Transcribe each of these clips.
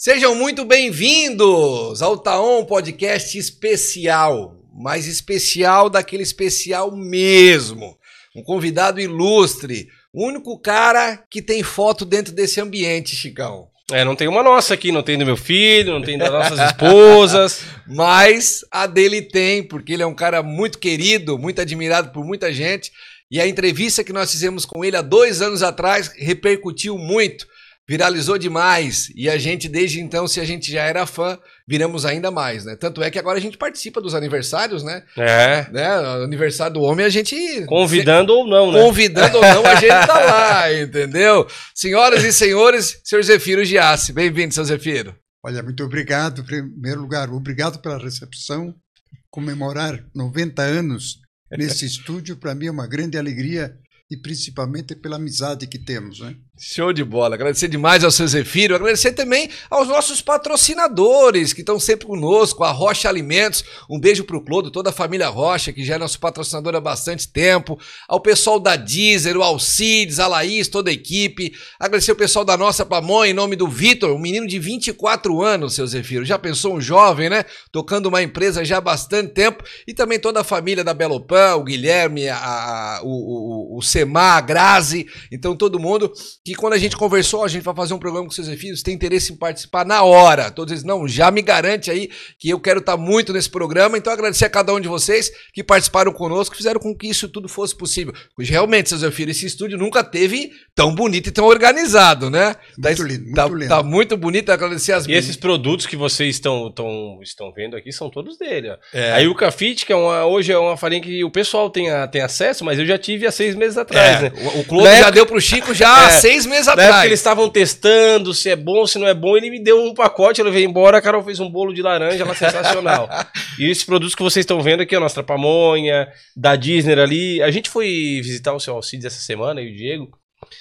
Sejam muito bem-vindos ao Taon Podcast especial, mais especial daquele especial mesmo. Um convidado ilustre, o único cara que tem foto dentro desse ambiente, Chicão. É, não tem uma nossa aqui, não tem do meu filho, não tem das nossas esposas. Mas a dele tem, porque ele é um cara muito querido, muito admirado por muita gente. E a entrevista que nós fizemos com ele há dois anos atrás repercutiu muito viralizou demais. E a gente, desde então, se a gente já era fã, viramos ainda mais, né? Tanto é que agora a gente participa dos aniversários, né? É. Né? Aniversário do homem, a gente. Convidando se... ou não, né? Convidando ou não, a gente tá lá, entendeu? Senhoras e senhores, senhor Zefiro Giassi. Bem-vindo, seu Zefiro. Olha, muito obrigado. Em primeiro lugar, obrigado pela recepção. Comemorar 90 anos nesse estúdio, para mim é uma grande alegria e principalmente pela amizade que temos. Né? Show de bola. Agradecer demais ao seu Zefiro, agradecer também aos nossos patrocinadores que estão sempre conosco, a Rocha Alimentos. Um beijo pro Clodo, toda a família Rocha, que já é nosso patrocinador há bastante tempo. Ao pessoal da Deezer, o Alcides, a Laís, toda a equipe. Agradecer o pessoal da nossa pamonha, em nome do Vitor, um menino de 24 anos, seu Zefiro. Já pensou um jovem, né? Tocando uma empresa já há bastante tempo. E também toda a família da Belopan, o Guilherme, a, a, o, o, o Semar, a Grazi. Então todo mundo que quando a gente conversou, a gente vai fazer um programa com seus filhos, tem interesse em participar na hora. Todos eles, não, já me garante aí que eu quero estar muito nesse programa. Então agradecer a cada um de vocês que participaram conosco, fizeram com que isso tudo fosse possível. Pois realmente, seus filhos, esse estúdio nunca teve tão bonito e tão organizado, né? Muito tá, lindo, muito tá, lindo. Tá muito bonito, agradecer as E esses produtos que vocês estão, estão, estão vendo aqui são todos dele. É. A Fit, que é uma, hoje é uma farinha que o pessoal tem, a, tem acesso, mas eu já tive há seis meses atrás, é. né? O, o Clube já deu pro Chico já é. há seis seis meses atrás. Na eles estavam testando se é bom, se não é bom, ele me deu um pacote, eu levei embora, a Carol fez um bolo de laranja, ela sensacional. e esses produtos que vocês estão vendo aqui, a nossa pamonha, da Disney ali. A gente foi visitar o seu Alcides essa semana, e o Diego.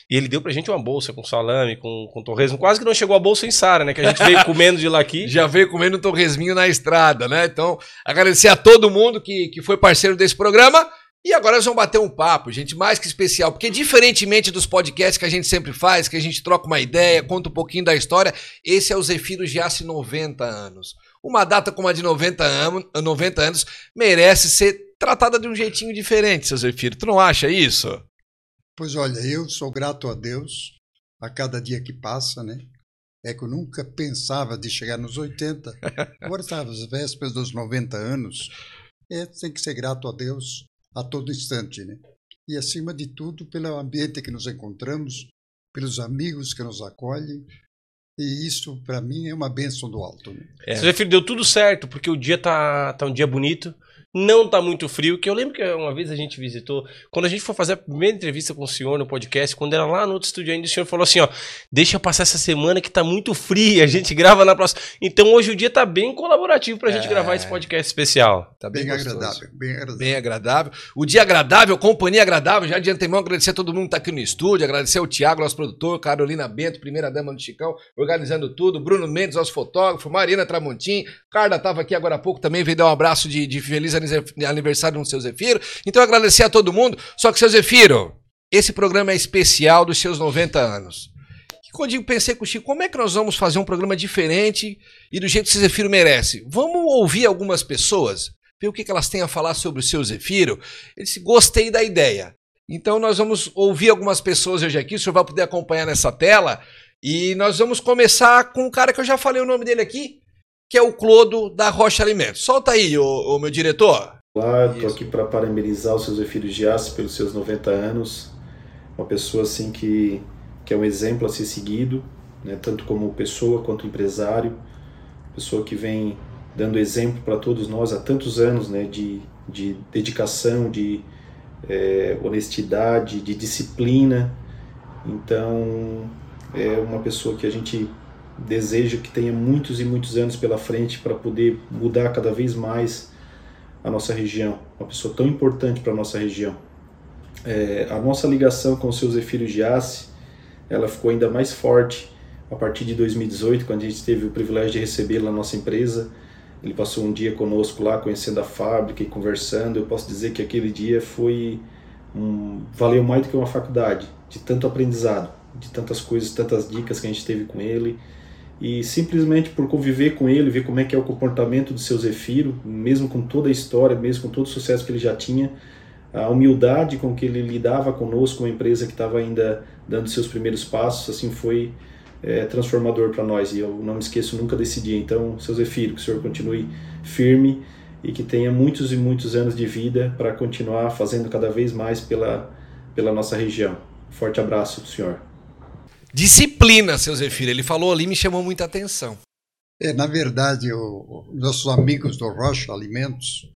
E ele deu pra gente uma bolsa com salame, com, com torresmo. Quase que não chegou a bolsa em Sara, né? Que a gente veio comendo de lá aqui. Já veio comendo um torresminho na estrada, né? Então, agradecer a todo mundo que, que foi parceiro desse programa. E agora nós vamos bater um papo, gente, mais que especial, porque diferentemente dos podcasts que a gente sempre faz, que a gente troca uma ideia, conta um pouquinho da história, esse é o Zefiro Giassi 90 anos. Uma data como a de 90, anos, 90 anos merece ser tratada de um jeitinho diferente, seu Zefiro. Tu não acha isso? Pois olha, eu sou grato a Deus a cada dia que passa, né? É que eu nunca pensava de chegar nos 80. Agora estava às vésperas dos 90 anos. É, tem que ser grato a Deus a todo instante, né? E acima de tudo, pelo ambiente que nos encontramos, pelos amigos que nos acolhem. E isso, para mim, é uma bênção do alto. Né? É. Você já deu tudo certo, porque o dia tá, tá um dia bonito não tá muito frio, que eu lembro que uma vez a gente visitou, quando a gente foi fazer a primeira entrevista com o senhor no podcast, quando era lá no outro estúdio ainda, o senhor falou assim, ó, deixa passar essa semana que tá muito fria, a gente grava na próxima. Então hoje o dia tá bem colaborativo pra gente é... gravar esse podcast especial. Tá bem, bem agradável, bem agradável. Bem agradável. O dia agradável, companhia agradável, já de antemão agradecer a todo mundo que tá aqui no estúdio, agradecer ao Tiago, nosso produtor, Carolina Bento, primeira dama do Chicão, organizando tudo, Bruno Mendes, nosso fotógrafo, Marina Tramontim, Carla tava aqui agora há pouco também, veio dar um abraço de, de feliz aniversário no seu Zefiro. Então agradecer a todo mundo. Só que, seu Zefiro, esse programa é especial dos seus 90 anos. E quando eu pensei com o Chico, como é que nós vamos fazer um programa diferente e do jeito que o Zefiro merece? Vamos ouvir algumas pessoas, ver o que elas têm a falar sobre o seu Zefiro. Ele disse, gostei da ideia. Então nós vamos ouvir algumas pessoas hoje aqui, o senhor vai poder acompanhar nessa tela. E nós vamos começar com um cara que eu já falei o nome dele aqui, que é o Clodo da Rocha Alimentos. Solta aí, o meu diretor. Olá, estou aqui para parabenizar o seu Zefiro Giassi pelos seus 90 anos. Uma pessoa assim que, que é um exemplo a ser seguido, né, tanto como pessoa quanto empresário. Pessoa que vem dando exemplo para todos nós há tantos anos né, de, de dedicação, de é, honestidade, de disciplina. Então, é uma pessoa que a gente deseja que tenha muitos e muitos anos pela frente para poder mudar cada vez mais a nossa região, uma pessoa tão importante para a nossa região. É, a nossa ligação com o seu Zefiro Giassi, ela ficou ainda mais forte a partir de 2018, quando a gente teve o privilégio de recebê-lo na nossa empresa. Ele passou um dia conosco lá, conhecendo a fábrica e conversando. Eu posso dizer que aquele dia foi um, valeu mais do que uma faculdade, de tanto aprendizado, de tantas coisas, tantas dicas que a gente teve com ele. E simplesmente por conviver com ele, ver como é que é o comportamento do seu Zefiro, mesmo com toda a história, mesmo com todo o sucesso que ele já tinha, a humildade com que ele lidava conosco, uma empresa que estava ainda dando seus primeiros passos, assim foi é, transformador para nós e eu não me esqueço nunca desse dia. Então, seu Zefiro, que o senhor continue firme e que tenha muitos e muitos anos de vida para continuar fazendo cada vez mais pela, pela nossa região. Forte abraço do senhor. Disciplina, seu Zefiro. Ele falou ali me chamou muita atenção. É, na verdade, o, nossos amigos do Rocha Alimentos,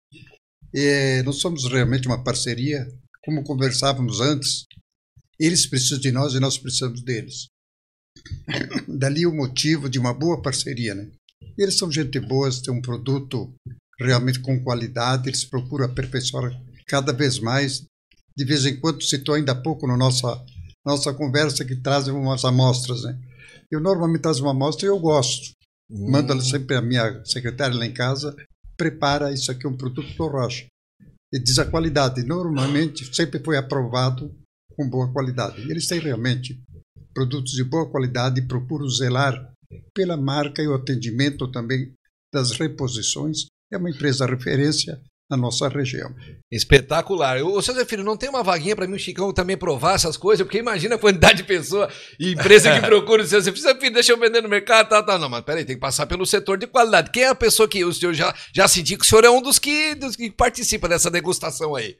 é, nós somos realmente uma parceria, como conversávamos antes. Eles precisam de nós e nós precisamos deles. Dali o motivo de uma boa parceria, né? Eles são gente boa, têm um produto realmente com qualidade, eles procuram aperfeiçoar cada vez mais. De vez em quando citou ainda há pouco na nossa nossa conversa que trazem umas amostras, né? Eu normalmente trago uma amostra e eu gosto. Hum. Mando sempre a minha secretária lá em casa, prepara isso aqui é um produto do Rocha. E diz a qualidade. Normalmente sempre foi aprovado com boa qualidade. Eles têm realmente produtos de boa qualidade e procuram zelar pela marca e o atendimento também das reposições. É uma empresa referência na nossa região. Espetacular. O seu Zé Filho, não tem uma vaguinha para mim, o Chicão, também provar essas coisas? Porque imagina a quantidade de pessoa e empresa que procura o seu Zé Filho, deixa eu vender no mercado, tá, tá. Não, mas peraí, tem que passar pelo setor de qualidade. Quem é a pessoa que o senhor já, já sentiu que o senhor é um dos que, dos que participa dessa degustação aí?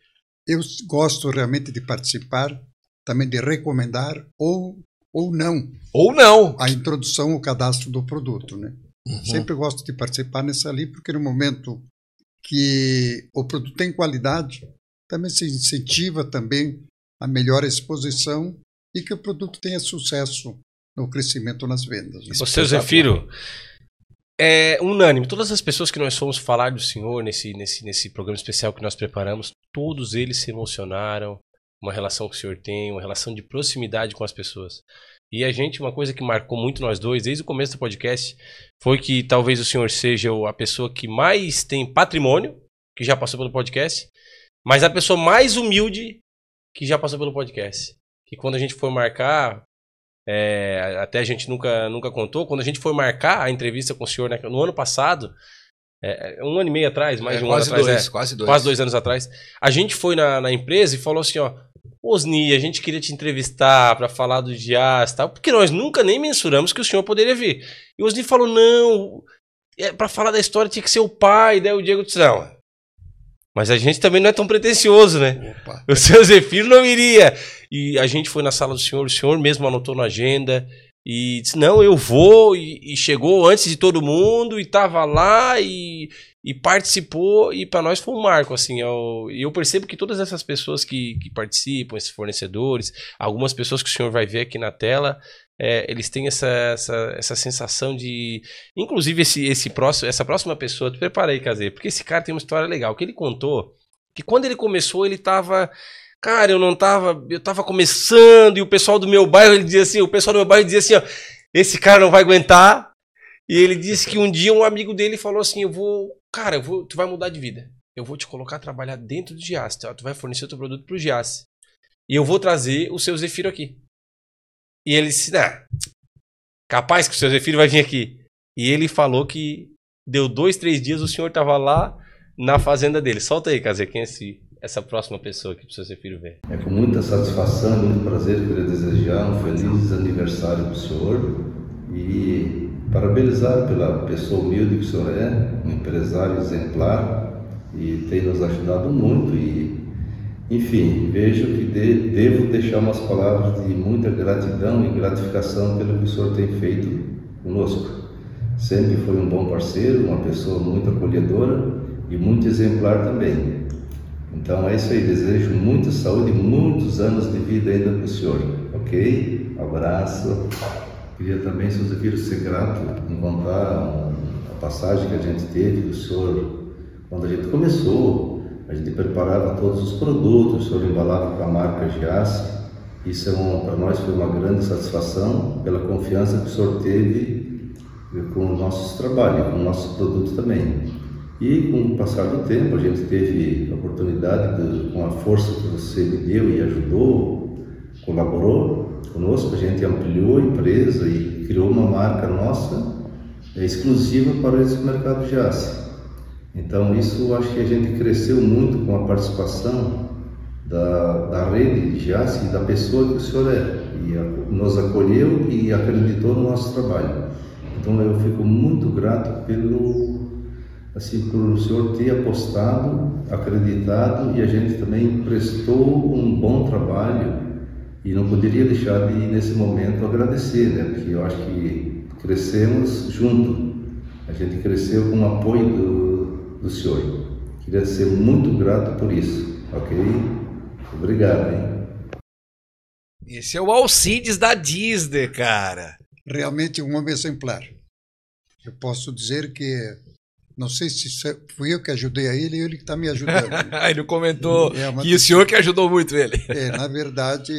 Eu gosto realmente de participar, também de recomendar ou, ou não. Ou não. A introdução, o cadastro do produto, né? Uhum. Sempre gosto de participar nessa ali, porque no momento que o produto tem qualidade, também se incentiva também a melhor exposição e que o produto tenha sucesso no crescimento nas vendas. Né? Você, Zefiro, é unânime. Todas as pessoas que nós fomos falar do senhor nesse, nesse, nesse programa especial que nós preparamos, todos eles se emocionaram. Uma relação que o senhor tem, uma relação de proximidade com as pessoas. E a gente, uma coisa que marcou muito nós dois, desde o começo do podcast, foi que talvez o senhor seja a pessoa que mais tem patrimônio, que já passou pelo podcast, mas a pessoa mais humilde que já passou pelo podcast. Que quando a gente for marcar, é, até a gente nunca, nunca contou, quando a gente for marcar a entrevista com o senhor né, no ano passado, é, é um ano e meio atrás, mais é, de um ano atrás, dois, é, quase dois. Quase dois anos atrás, a gente foi na, na empresa e falou assim, ó, Osni, a gente queria te entrevistar para falar do Dias tal, porque nós nunca nem mensuramos que o senhor poderia vir. E o Osni falou: não, é, para falar da história tinha que ser o pai. Daí o Diego disse: não. Mas a gente também não é tão pretencioso, né? Opa. O seu Zefiro não iria. E a gente foi na sala do senhor, o senhor mesmo anotou na agenda e disse: não, eu vou. E, e chegou antes de todo mundo e estava lá e e participou e para nós foi um marco assim eu, eu percebo que todas essas pessoas que, que participam esses fornecedores algumas pessoas que o senhor vai ver aqui na tela é, eles têm essa, essa, essa sensação de inclusive esse, esse próximo essa próxima pessoa te preparei Casei porque esse cara tem uma história legal que ele contou que quando ele começou ele tava cara eu não tava eu tava começando e o pessoal do meu bairro ele dizia assim o pessoal do meu bairro dizia assim ó, esse cara não vai aguentar e ele disse que um dia um amigo dele falou assim: Eu vou cara, eu vou, tu vai mudar de vida. Eu vou te colocar a trabalhar dentro do Giasse. Tu vai fornecer o teu produto pro Giasse. E eu vou trazer o seu Zefiro aqui. E ele disse, ah, capaz que o seu Zefiro vai vir aqui. E ele falou que deu dois, três dias, o senhor tava lá na fazenda dele. Solta aí, Cazé, quem é esse, essa próxima pessoa aqui pro seu Zefiro ver? É com muita satisfação, muito prazer que eu queria desejar um feliz aniversário pro senhor. E parabenizar pela pessoa humilde que o senhor é, um empresário exemplar e tem nos ajudado muito e enfim, vejo que de, devo deixar umas palavras de muita gratidão e gratificação pelo que o senhor tem feito conosco. Sempre foi um bom parceiro, uma pessoa muito acolhedora e muito exemplar também. Então é isso aí, desejo muita saúde e muitos anos de vida ainda para o senhor, ok? Abraço. Queria também, se você vir ser grato em contar a passagem que a gente teve do senhor quando a gente começou. A gente preparava todos os produtos, o senhor embalava com a marca Giasse. Isso é para nós foi uma grande satisfação pela confiança que o senhor teve com os nossos trabalhos, com o nosso produto também. E com o passar do tempo, a gente teve a oportunidade, de, com a força que você me deu e ajudou, colaborou, conosco, a gente ampliou a empresa e criou uma marca nossa é exclusiva para esse mercado de aço. Então, isso acho que a gente cresceu muito com a participação da, da rede de aço e da pessoa que o senhor é. E a, nos acolheu e acreditou no nosso trabalho. Então, eu fico muito grato pelo assim por o senhor ter apostado, acreditado e a gente também prestou um bom trabalho e não poderia deixar de nesse momento agradecer, né? Porque eu acho que crescemos junto. A gente cresceu com o apoio do, do senhor. Queria ser muito grato por isso, ok? Obrigado, hein? Esse é o Alcides da Disney, cara. Realmente um homem exemplar. Eu posso dizer que não sei se fui eu que ajudei a ele ou ele que está me ajudando. ele comentou é uma... que o senhor que ajudou muito ele. é, na verdade,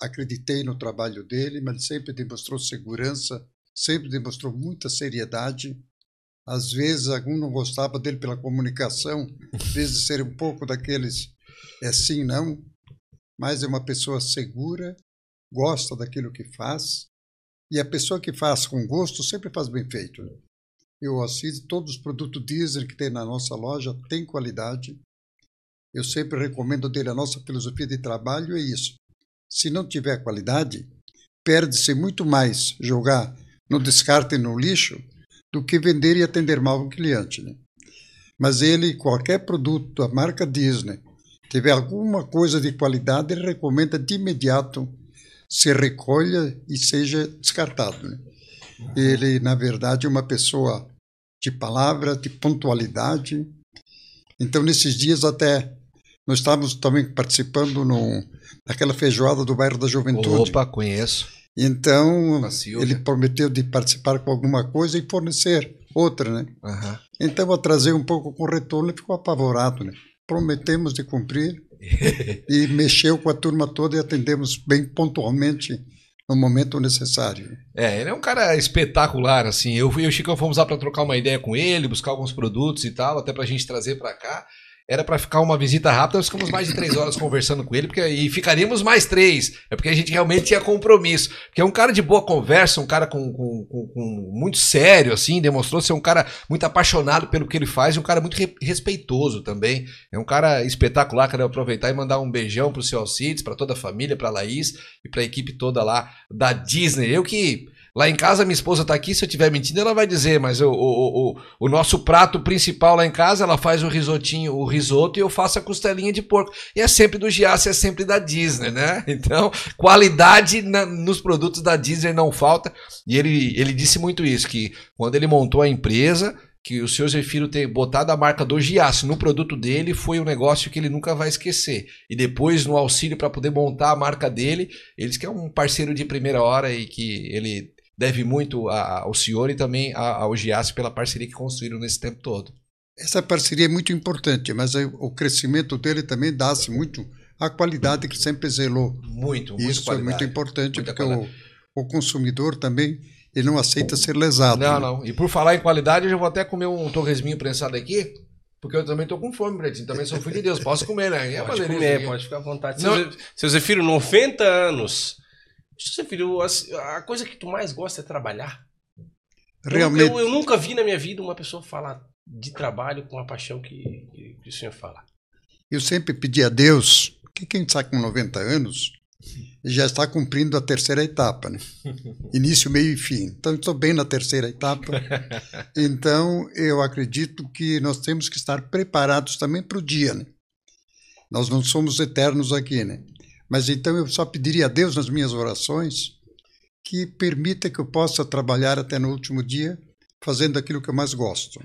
acreditei no trabalho dele, mas ele sempre demonstrou segurança, sempre demonstrou muita seriedade. Às vezes, algum não gostava dele pela comunicação, às vezes ser um pouco daqueles é sim, não, mas é uma pessoa segura, gosta daquilo que faz, e a pessoa que faz com gosto sempre faz bem feito eu assisto todos os produtos Deezer que tem na nossa loja, tem qualidade. Eu sempre recomendo dele a nossa filosofia de trabalho é isso. Se não tiver qualidade, perde-se muito mais jogar no descarte e no lixo do que vender e atender mal o cliente. Né? Mas ele, qualquer produto da marca Disney, tiver alguma coisa de qualidade, ele recomenda de imediato se recolha e seja descartado. Né? Ele, na verdade, é uma pessoa de palavra, de pontualidade. Então, nesses dias até nós estávamos também participando no, naquela feijoada do bairro da Juventude. Opa, conheço. Então, ele prometeu de participar com alguma coisa e fornecer outra, né? Uhum. Então, a trazer um pouco com retorno, ele ficou apavorado, né? Prometemos de cumprir e mexeu com a turma toda e atendemos bem pontualmente no momento necessário. É, ele é um cara espetacular, assim. Eu e o Chico fomos lá para trocar uma ideia com ele, buscar alguns produtos e tal, até para a gente trazer para cá. Era para ficar uma visita rápida, nós ficamos mais de três horas conversando com ele, porque, e ficaríamos mais três. É porque a gente realmente tinha compromisso. Porque é um cara de boa conversa, um cara com, com, com, com muito sério, assim, demonstrou ser um cara muito apaixonado pelo que ele faz e um cara muito re, respeitoso também. É um cara espetacular. Quero aproveitar e mandar um beijão pro seu Alcides, para toda a família, pra Laís e pra equipe toda lá da Disney. Eu que Lá em casa, minha esposa está aqui, se eu estiver mentindo, ela vai dizer, mas o, o, o, o, nosso prato principal lá em casa, ela faz o risotinho, o risoto e eu faço a costelinha de porco. E é sempre do Giasse, é sempre da Disney, né? Então, qualidade na, nos produtos da Disney não falta. E ele, ele disse muito isso, que quando ele montou a empresa, que o senhor Zefiro ter botado a marca do Giasse no produto dele foi um negócio que ele nunca vai esquecer. E depois, no auxílio para poder montar a marca dele, eles que é um parceiro de primeira hora e que ele deve muito ao senhor e também ao Giasse pela parceria que construíram nesse tempo todo. Essa parceria é muito importante, mas o crescimento dele também dá-se muito à qualidade que sempre zelou. Muito, muito Isso qualidade. é muito importante, Muita porque o, o, consumidor também ele não aceita ser lesado. Não, né? não. E por falar em qualidade, eu já vou até comer um torresminho prensado aqui, porque eu também tô com fome, Pretinho. Também sou filho de Deus. Posso comer, né? É pode comer, pode ficar à vontade. Não. Seu Zefiro, 90 anos, você, filho, a, a, coisa que tu mais gosta é trabalhar. Realmente. Eu, eu, eu, nunca vi na minha vida uma pessoa falar de trabalho com a paixão que, que, que o senhor fala. Eu sempre pedi a Deus que quem está com 90 anos já está cumprindo a terceira etapa, né? Início, meio e fim. Então, estou bem na terceira etapa. Então, eu acredito que nós temos que estar preparados também para o dia, né? Nós não somos eternos aqui, né? Mas então eu só pediria a Deus nas minhas orações que permita que eu possa trabalhar até no último dia fazendo aquilo que eu mais gosto.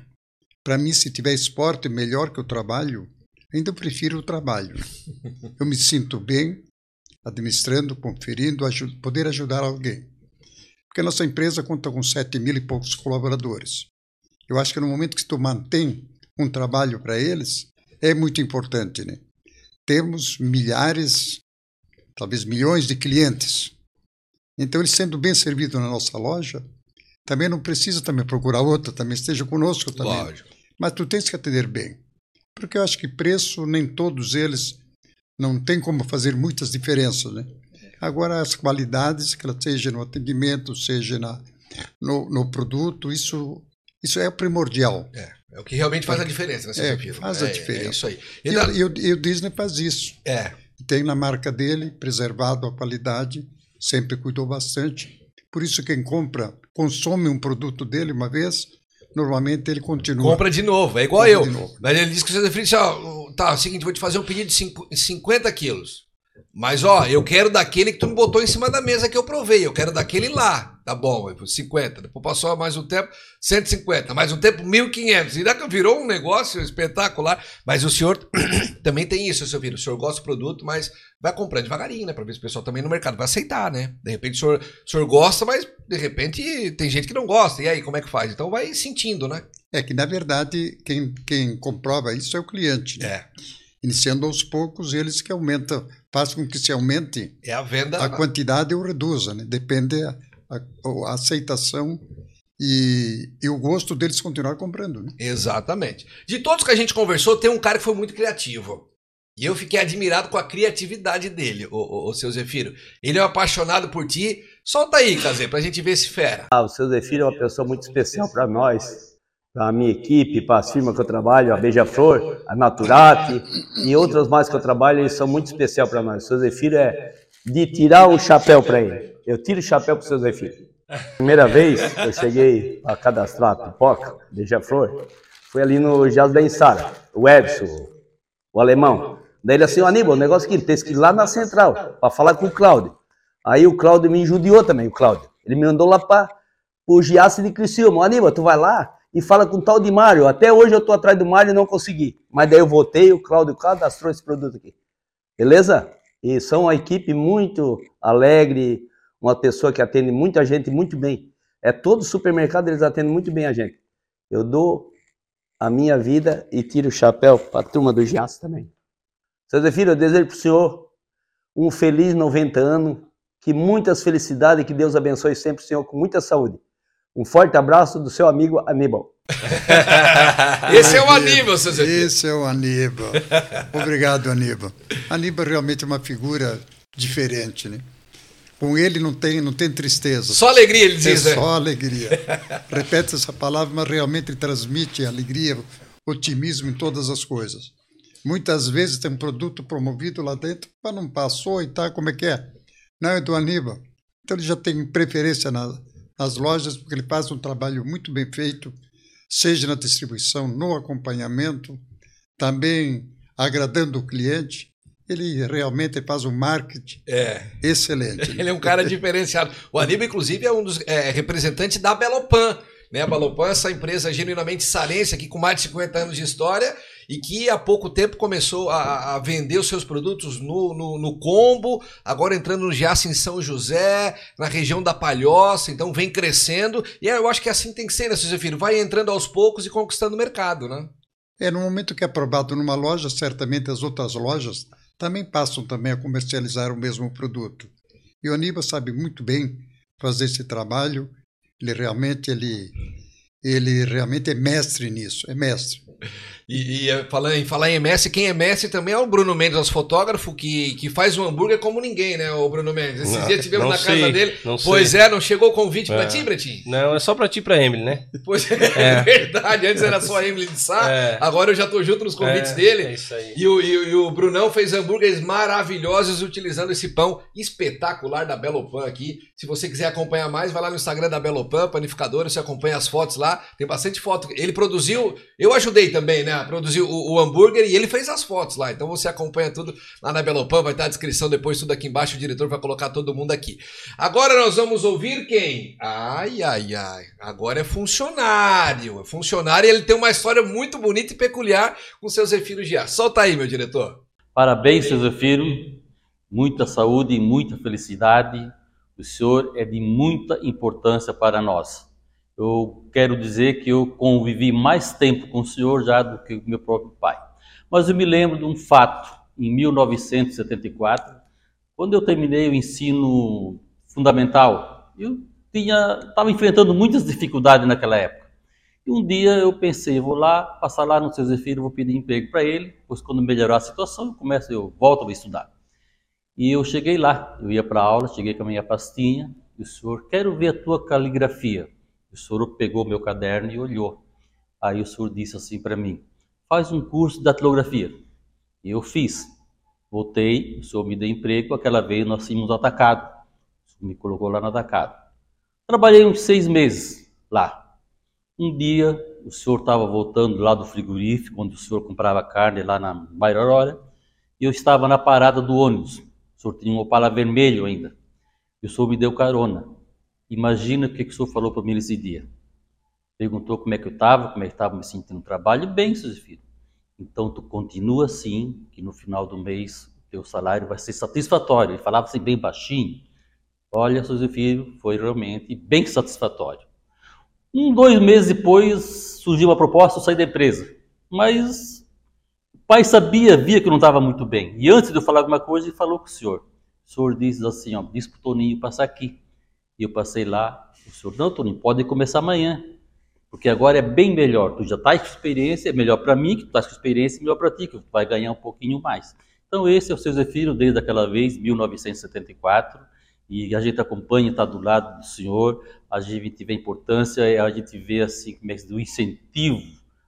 Para mim, se tiver esporte melhor que o trabalho, ainda prefiro o trabalho. Eu me sinto bem administrando, conferindo, poder ajudar alguém. Porque a nossa empresa conta com sete mil e poucos colaboradores. Eu acho que no momento que tu mantém um trabalho para eles, é muito importante, né? Temos milhares talvez milhões de clientes. Então, ele sendo bem servido na nossa loja, também não precisa também procurar outra, também esteja conosco também. Lógico. Mas tu tens que atender bem. Porque eu acho que preço, nem todos eles, não tem como fazer muitas diferenças, né? Agora, as qualidades, que ela seja no atendimento, seja na, no, no produto, isso, isso é primordial. É, é o que realmente faz a diferença, né, É, faz a É- diferença. É isso aí. E, o- e o, e o Disney faz isso. É, Tem na marca dele, preservado a qualidade, sempre cuidou bastante. Por isso, quem compra, consome um produto dele uma vez, normalmente ele continua. compra de novo, é igual Compra eu. Mas ele disse que Zefiro disse, ó, tá, é o seguinte, vou te fazer um pedido de cinco- 50 quilos. Mas, ó, eu quero daquele que tu me botou em cima da mesa que eu provei. Eu quero daquele lá. Tá bom, aí, por 50. Depois passou mais um tempo, 150. Mais um tempo, 1.500. E virou um negócio espetacular. Mas o senhor também tem isso, seu filho. O senhor gosta do produto, mas vai comprando devagarinho, né? Pra ver se o pessoal também no mercado vai aceitar, né? De repente o senhor, o senhor gosta, mas de repente tem gente que não gosta. E aí, como é que faz? Então vai sentindo, né? É que, na verdade, quem, quem comprova isso é o cliente. né? É. Iniciando aos poucos, eles que aumentam, faz com que se aumente É a venda. a quantidade ou reduza, né? Depende a, a- a aceitação e, e o gosto deles continuar comprando, né? Exatamente. De todos que a gente conversou, tem um cara que foi muito criativo. E eu fiquei admirado com a criatividade dele, o, o, o seu Zefiro. Ele é um apaixonado por ti. Solta aí, Cazê, pra gente ver esse fera. Ah, o seu Zefiro é uma pessoa muito especial para nós, para a minha equipe, para as firmas que eu trabalho, a Beija-Flor, a Naturate e outras mais que eu trabalho, eles são muito especial para nós. O seu Zefiro é de tirar o chapéu para ele. Eu tiro o chapéu para o seu Zefiro. Primeira vez eu cheguei a cadastrar a pipoca, Beija-Flor, foi ali no Jazz da Insara, o Edson, o alemão. Daí ele assim, ô Aníbal, o negócio é que ele tem que ir lá na central para falar com o Cláudio. Aí o Cláudio me judiou também, o Cláudio. Ele me mandou lá para o Giasse de Criciúma. Aníbal, tu vai lá e fala com o tal de Mário. Até hoje eu tô atrás do Mário e não consegui. Mas daí eu voltei, o Cláudio cadastrou esse produto aqui. Beleza? E são uma equipe muito alegre, uma pessoa que atende muita gente muito bem. É todo supermercado, eles atendem muito bem a gente. Eu dou a minha vida e tiro o chapéu para a turma do Giasse também. Seu Zefiro, eu desejo para o senhor um feliz 90 anos, que muitas felicidades que Deus abençoe sempre o senhor com muita saúde. Um forte abraço do seu amigo Aníbal. Esse é o Aníbal, seu Zefiro. Esse é o Aníbal. Obrigado, Aníbal. Aníbal realmente é uma figura diferente, né? Com ele não tem, não tem tristeza. Só alegria, ele é diz, né? só alegria. Repete essa palavra, mas realmente transmite alegria, otimismo em todas as coisas. Muitas vezes tem um produto promovido lá dentro, mas não passou e tá, como é que é? Não, é do Aníbal. Então ele já tem preferência na- nas lojas, porque ele faz um trabalho muito bem feito, seja na distribuição, no acompanhamento, também agradando o cliente. Ele realmente faz um marketing É. excelente. Ele é um cara diferenciado. O Aníbal, inclusive, é um dos é, representantes da Belopan. Né? A Belopan, essa empresa genuinamente salense aqui com mais de 50 anos de história e que há pouco tempo começou a, a vender os seus produtos no, no, no combo, agora entrando no Giasse em São José, na região da Palhoça, então vem crescendo. E eu acho que assim tem que ser, né, seu? Vai entrando aos poucos e conquistando o mercado, né? É, no momento que é aprovado numa loja, certamente as outras lojas também passam também a comercializar o mesmo produto. E o Aníbal sabe muito bem fazer esse trabalho. Ele realmente ele ele realmente é mestre nisso, é mestre. E, e eh, falando, em falar em MS, quem é mestre também é o Bruno Mendes, nosso fotógrafo, que, que faz um hambúrguer como ninguém, né, o Bruno Mendes? Esses Não, dias tivemos na sei, casa dele. Pois sei. é, não chegou o convite pra É. ti, Bretinho? Não, é só pra ti e pra Emily, né? Pois é, verdade. Antes era só a Emily de Sá, É. agora eu já tô junto nos convites É, dele. É isso aí. E o, e, e o Brunão fez hambúrgueres maravilhosos utilizando esse pão espetacular da Belopan aqui. Se você quiser acompanhar mais, vai lá no Instagram da Belopan, panificadora, você acompanha as fotos lá. Tem bastante foto. Ele produziu, eu ajudei também, né? Produziu o, o hambúrguer e ele fez as fotos lá. Então você acompanha tudo lá na Belopan, vai estar a descrição depois, tudo aqui embaixo. O diretor vai colocar todo mundo aqui. Agora nós vamos ouvir quem? Ai, ai, ai. Agora é funcionário. É funcionário e ele tem uma história muito bonita e peculiar com seu Zefiro Giá. Solta aí, meu diretor. Parabéns, seu Zefiro. Muita saúde e muita felicidade. O senhor é de muita importância para nós. Eu quero dizer que eu convivi mais tempo com o senhor já do que meu próprio pai. Mas eu me lembro de um fato, em 1974, quando eu terminei o ensino fundamental, eu estava enfrentando muitas dificuldades naquela época. E um dia eu pensei, vou lá, passar lá no seu Zefiro, vou pedir emprego para ele, pois quando melhorar a situação, eu começo, eu volto a estudar. E eu cheguei lá, eu ia para a aula, cheguei com a minha pastinha, E o senhor, quero ver a tua caligrafia. O senhor pegou meu caderno e olhou. Aí o senhor disse assim para mim: faz um curso de datilografia. E eu fiz. Voltei, o senhor me deu emprego, aquela vez nós tínhamos atacado. Me colocou lá no atacado. Trabalhei uns seis meses lá. Um dia, o senhor estava voltando lá do frigorífico, onde o senhor comprava carne lá na Bairorora, e eu estava na parada do ônibus. O senhor tinha um Opala vermelho ainda. E o senhor me deu carona. Imagina o que, o senhor falou para mim nesse dia. Perguntou como é que eu estava, como é que estava me sentindo no trabalho. Bem, seu filho. Então, tu continua assim, que no final do mês o teu salário vai ser satisfatório. Ele falava assim bem baixinho. Olha, seu filho, foi realmente bem satisfatório. Um, dois meses depois, surgiu uma proposta, eu saí da empresa. Mas o pai sabia, via que eu não estava muito bem. E antes de eu falar alguma coisa, ele falou com o senhor. O senhor disse assim, ó, disse para o Toninho passar aqui. E eu passei lá. O senhor, não, Toninho, pode começar amanhã. Porque agora é bem melhor. Tu já estás com experiência, é melhor para mim, que tu estás com experiência, é melhor para ti, que tu vai ganhar um pouquinho mais. Então esse é o seu Zefiro desde aquela vez, 1974, e a gente acompanha, está do lado do senhor, a gente vê a importância, a gente vê assim, como é que o incentivo,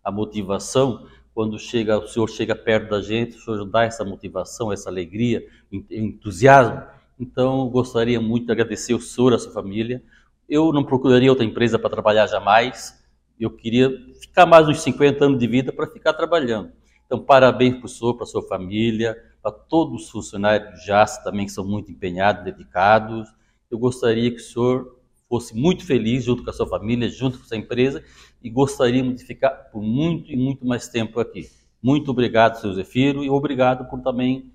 a motivação, quando chega, o senhor chega perto da gente, o senhor dá essa motivação, essa alegria, entusiasmo. Então, gostaria muito de agradecer o senhor, a sua família. Eu não procuraria outra empresa para trabalhar jamais, eu queria ficar mais uns 50 anos de vida para ficar trabalhando. Então, parabéns para o senhor, para a sua família, para todos os funcionários do JAS também, que são muito empenhados, dedicados. Eu gostaria que o senhor fosse muito feliz junto com a sua família, junto com a sua empresa, e gostaríamos de ficar por muito e muito mais tempo aqui. Muito obrigado, seu Zefiro, e obrigado por também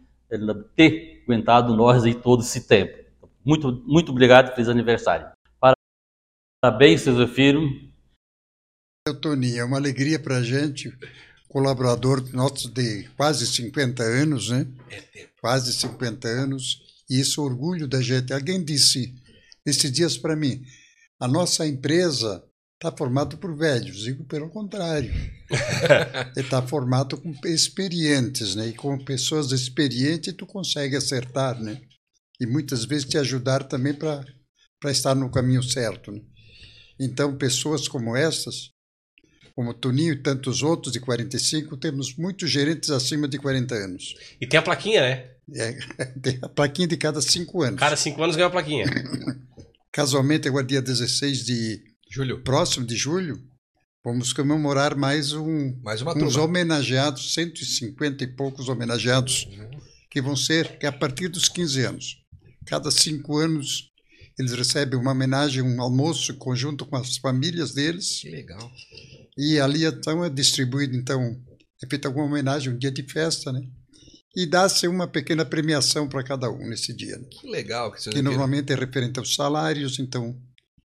ter aguentado nós aí todo esse tempo. Muito, muito obrigado, feliz aniversário. Parabéns, seu Zefiro. Toninho, é uma alegria para a gente, colaborador nosso de quase 50 anos, né? Quase 50 anos, e isso é orgulho da gente. Alguém disse esses dias para mim, a nossa empresa está formada por velhos, digo pelo contrário. está formado com experientes, né? E com pessoas experientes tu consegue acertar, né? E muitas vezes te ajudar também para estar no caminho certo, né? Então, pessoas como essas como Toninho e tantos outros de 45, temos muitos gerentes acima de 40 anos. E tem a plaquinha, né? É, tem a plaquinha de cada cinco anos. Cada cinco anos ganha uma plaquinha. Casualmente, agora dia 16 de julho, próximo de julho, vamos comemorar mais um mais uma uns homenageados, 150 e poucos homenageados, uhum. que vão ser que é a partir dos 15 anos. Cada cinco anos eles recebem uma homenagem, um almoço conjunto com as famílias deles. Que legal. E ali então é distribuído, então, é feita alguma homenagem, um dia de festa, né? E dá-se uma pequena premiação para cada um nesse dia. Né? Que legal. Que, que normalmente é referente aos salários, então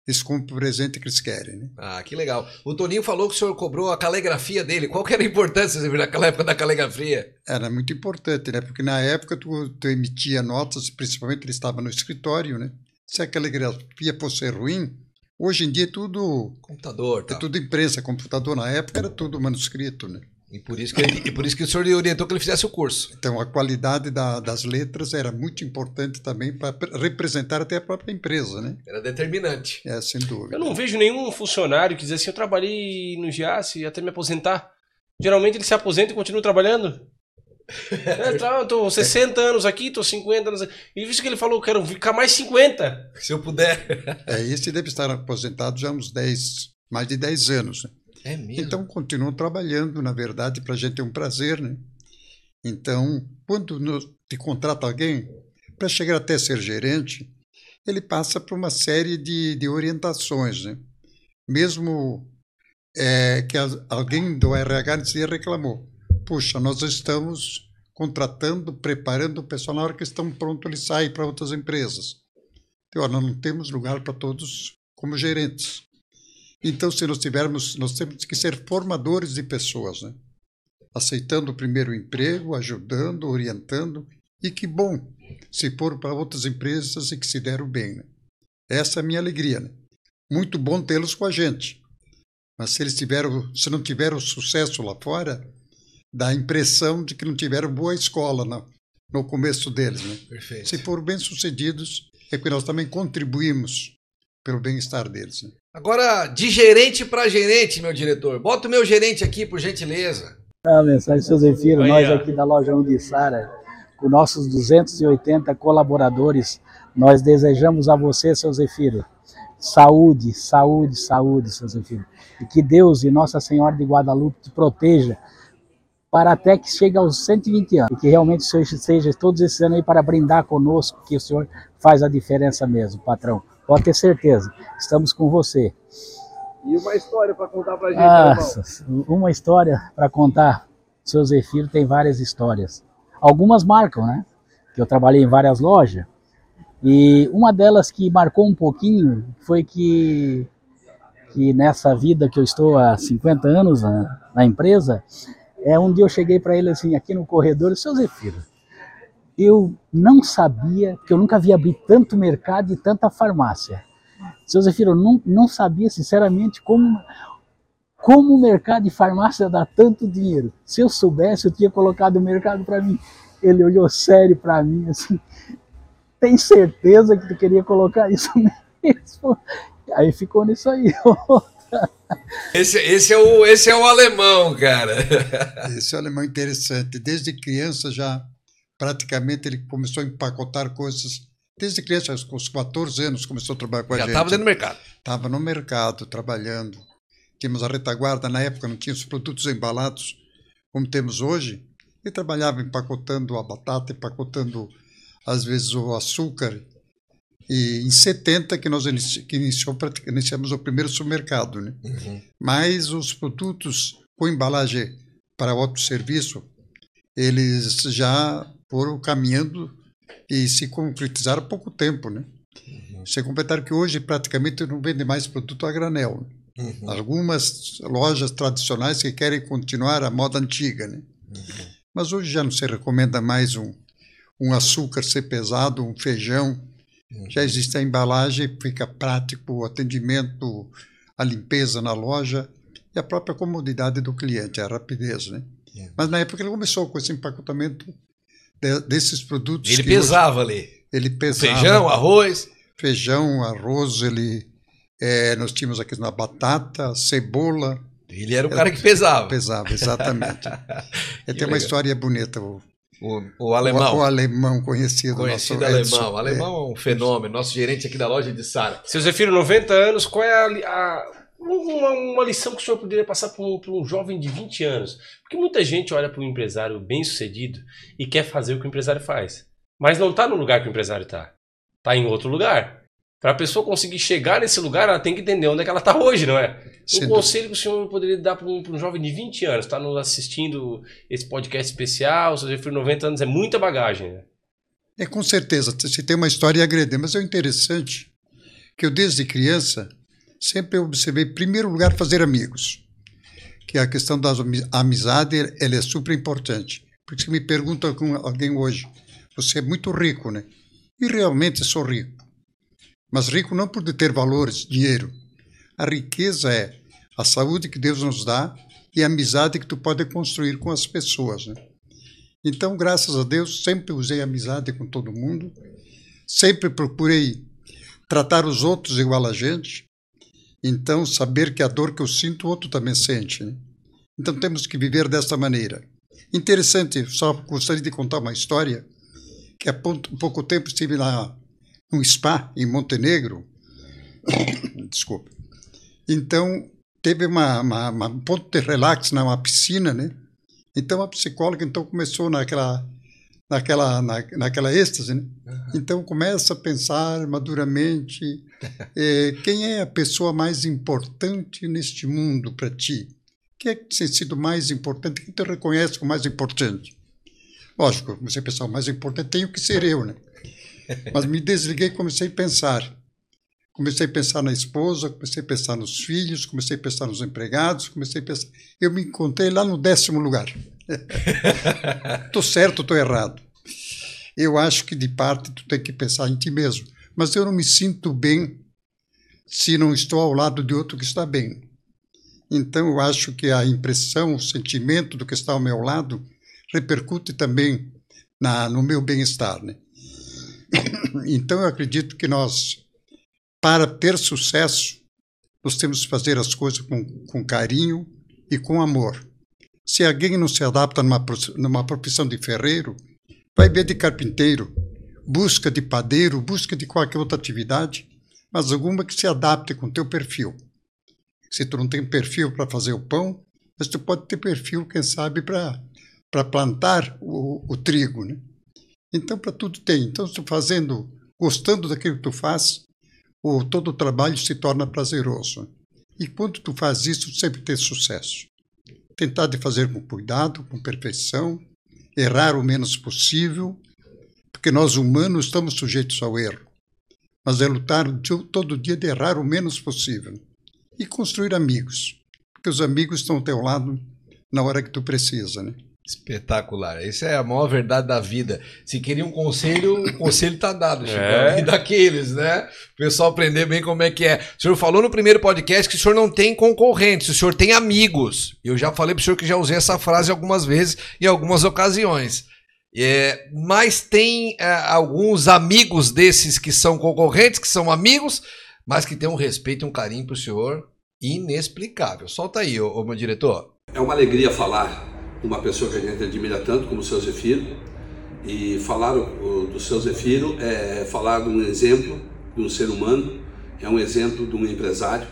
eles compram o presente que eles querem. Né? Ah, que legal. O Toninho falou que o senhor cobrou a caligrafia dele. Qual que era a importância naquela época da caligrafia? Era muito importante, né? Porque na época tu, tu emitia notas, principalmente ele estava no escritório, né? Se a caligrafia fosse ruim, Hoje em dia é tudo. Computador. É tudo imprensa, computador. Na época era tudo manuscrito, né? E por isso que, ele, e por isso que o senhor orientou que ele fizesse o curso. Então, a qualidade da, das letras era muito importante também para representar até a própria empresa, né? Era determinante. É, sem dúvida. Eu não vejo nenhum funcionário que diz assim, eu trabalhei no GIAS até me aposentar. Geralmente ele se aposenta e continua trabalhando. É, tá, tô 60 anos aqui, tô 50 anos aqui. E visto que ele falou, quero ficar mais 50. Se eu puder. É, esse deve estar aposentado já há uns 10, mais de 10 anos. É mesmo? Então, continuam trabalhando, na verdade, para a gente é um prazer, né? Então, quando te contrata alguém, para chegar até ser gerente, ele passa por uma série de, de orientações, né? Mesmo é, que alguém do RH reclamou, puxa, nós estamos contratando, preparando o pessoal, na hora que estão prontos, eles saem para outras empresas. Então, nós não temos lugar para todos como gerentes. Então, se nós tivermos, nós temos que ser formadores de pessoas, né? aceitando o primeiro emprego, ajudando, orientando, e que bom se for para outras empresas e que se deram bem. Né? Essa é a minha alegria. Né? Muito bom tê-los com a gente. Mas se eles tiveram, se não tiveram sucesso lá fora, dá a impressão de que não tiveram boa escola no, no começo deles. Né? Se foram bem-sucedidos, é porque nós também contribuímos pelo bem-estar deles. Né? Agora, de gerente para gerente, meu diretor. Bota o meu gerente aqui, por gentileza. A mensagem, seu Zefiro, nós ó. aqui da loja Undissara, com nossos 280 colaboradores, nós desejamos a você, seu Zefiro, saúde, saúde, saúde, seu Zefiro. E que Deus e Nossa Senhora de Guadalupe te proteja para até que chegue aos 120 anos. E que realmente o Senhor seja todos esses anos aí para brindar conosco, que o Senhor faz a diferença mesmo, patrão. Pode ter certeza, estamos com você. E uma história para contar pra gente, Ah, uma história para contar. Seu Zefiro tem várias histórias. Algumas marcam, né? Que eu trabalhei em várias lojas. E uma delas que marcou um pouquinho foi que, que nessa vida que eu estou há 50 anos na, na empresa, é um dia eu cheguei para ele assim, aqui no corredor, seu Zefiro, eu não sabia, que eu nunca vi abrir tanto mercado e tanta farmácia. Seu Zefiro, eu não, não sabia sinceramente como, como o mercado de farmácia dá tanto dinheiro. Se eu soubesse, eu tinha colocado o mercado para mim. Ele olhou sério para mim, assim, tem certeza que tu queria colocar isso mesmo? Aí ficou nisso aí. Esse, esse, é, o, esse é o alemão, cara. Esse é um alemão interessante. Desde criança já, praticamente, ele começou a empacotar coisas. Desde criança, com os 14 anos, começou a trabalhar com a Já gente. estava dentro do mercado. Estava no mercado, trabalhando. Tínhamos a retaguarda, na época não tinha os produtos embalados como temos hoje. Ele trabalhava empacotando a batata, empacotando, às vezes, o açúcar. E em 70 que nós inici que iniciou, iniciamos o primeiro supermercado. Né? Mas os produtos com embalagem para autosserviço, eles já foram caminhando e se concretizaram há pouco tempo. Né? Sem completar que hoje praticamente não vende mais produto a granel. né? Algumas lojas tradicionais que querem continuar a moda antiga, né? Mas hoje já não se recomenda mais um, um açúcar ser pesado, um feijão. Já existe a embalagem, fica prático o atendimento, a limpeza na loja e a própria comodidade do cliente, a rapidez, né? Mas na época ele começou com esse empacotamento de- desses produtos. Ele que hoje- pesava ali. ele pesava Feijão, arroz. feijão, arroz, ele é, nós tínhamos aqui na batata, cebola, Ele era o cara que pesava. pesava, exatamente. Tem uma história bonita, o, O, o alemão. o, o alemão conhecido. Conhecido nosso Edson. alemão. O alemão é um fenômeno. Nosso gerente aqui da loja de Sara. Seu Zefiro, 90 anos, qual é a, a- uma, uma lição que o senhor poderia passar para um, um jovem de 20 anos? Porque muita gente olha para um empresário bem sucedido e quer fazer o que o empresário faz. Mas não está no lugar que o empresário está. Está em outro lugar. Para a pessoa conseguir chegar nesse lugar, ela tem que entender onde é que ela está hoje, não é? Sem Um conselho que o senhor poderia dar para um, um jovem de 20 anos, está nos assistindo esse podcast especial, o seu Zefiro, 90 anos, é muita bagagem, né? É com certeza, se tem uma história a agredir, mas é o interessante que eu desde criança sempre observei, em primeiro lugar, fazer amigos. Que a questão da ami- amizade ela é super importante. Porque se me pergunta com alguém hoje, você é muito rico, né? E realmente sou rico. Mas rico não por ter valores, dinheiro. A riqueza é a saúde que Deus nos dá e a amizade que tu pode construir com as pessoas, né? Então, graças a Deus, sempre usei amizade com todo mundo, sempre procurei tratar os outros igual a gente. Então, saber que a dor que eu sinto, o outro também sente. Né? Então, temos que viver dessa maneira. Interessante, só gostaria de contar uma história, que há pou- pouco tempo estive lá num spa em Montenegro. Desculpa. Então, teve uma, uma, uma- um ponto de relax, uma piscina, né? Então a psicóloga então começou naquela naquela na, naquela êxtase, né? Então começa a pensar maduramente eh, quem é a pessoa mais importante neste mundo para ti? Quem é que tem sido mais importante? Quem te reconhece como mais importante? Lógico, comecei a pensar, o mais importante tenho que ser eu, né? Mas me desliguei e comecei a pensar. Comecei a pensar na esposa, comecei a pensar nos filhos, comecei a pensar nos empregados, comecei a pensar. Eu me encontrei lá no décimo lugar. Estou certo, estou errado. Eu acho que de parte tu tem que pensar em ti mesmo. Mas eu não me sinto bem se não estou ao lado de outro que está bem. Então eu acho que a impressão, o sentimento do que está ao meu lado repercute também na, no meu bem-estar. Né? Então, eu acredito que nós, para ter sucesso, nós temos que fazer as coisas com, com carinho e com amor. Se alguém não se adapta numa, numa profissão de ferreiro, vai ver de carpinteiro, busca de padeiro, busca de qualquer outra atividade, mas alguma que se adapte com o teu perfil. Se tu não tem perfil para fazer o pão, mas tu pode ter perfil, quem sabe, para plantar o, o, trigo, né? Então, para tudo tem. Então, se tu fazendo, gostando daquilo que tu faz, o, todo o trabalho se torna prazeroso. E quando tu faz isso, sempre tem sucesso. Tentar de fazer com cuidado, com perfeição, errar o menos possível, porque nós humanos estamos sujeitos ao erro. Mas é lutar todo dia de errar o menos possível. E construir amigos, porque os amigos estão ao teu lado na hora que tu precisa, né? Espetacular. Essa é a maior verdade da vida. Se queria um conselho, o conselho está dado, Chico. É. E daqueles, né? O pessoal aprender bem como é que é. O senhor falou no primeiro podcast que o senhor não tem concorrentes, o senhor tem amigos. Eu já falei para o senhor que já usei essa frase algumas vezes, em algumas ocasiões. É, mas tem é, alguns amigos desses que são concorrentes, que são amigos, mas que têm um respeito e um carinho para o senhor inexplicável. Solta aí, ô, ô, meu diretor. É uma alegria falar uma pessoa que a gente admira tanto como o seu Zefiro. E falar do seu Zefiro é falar de um exemplo de um ser humano, é um exemplo de um empresário,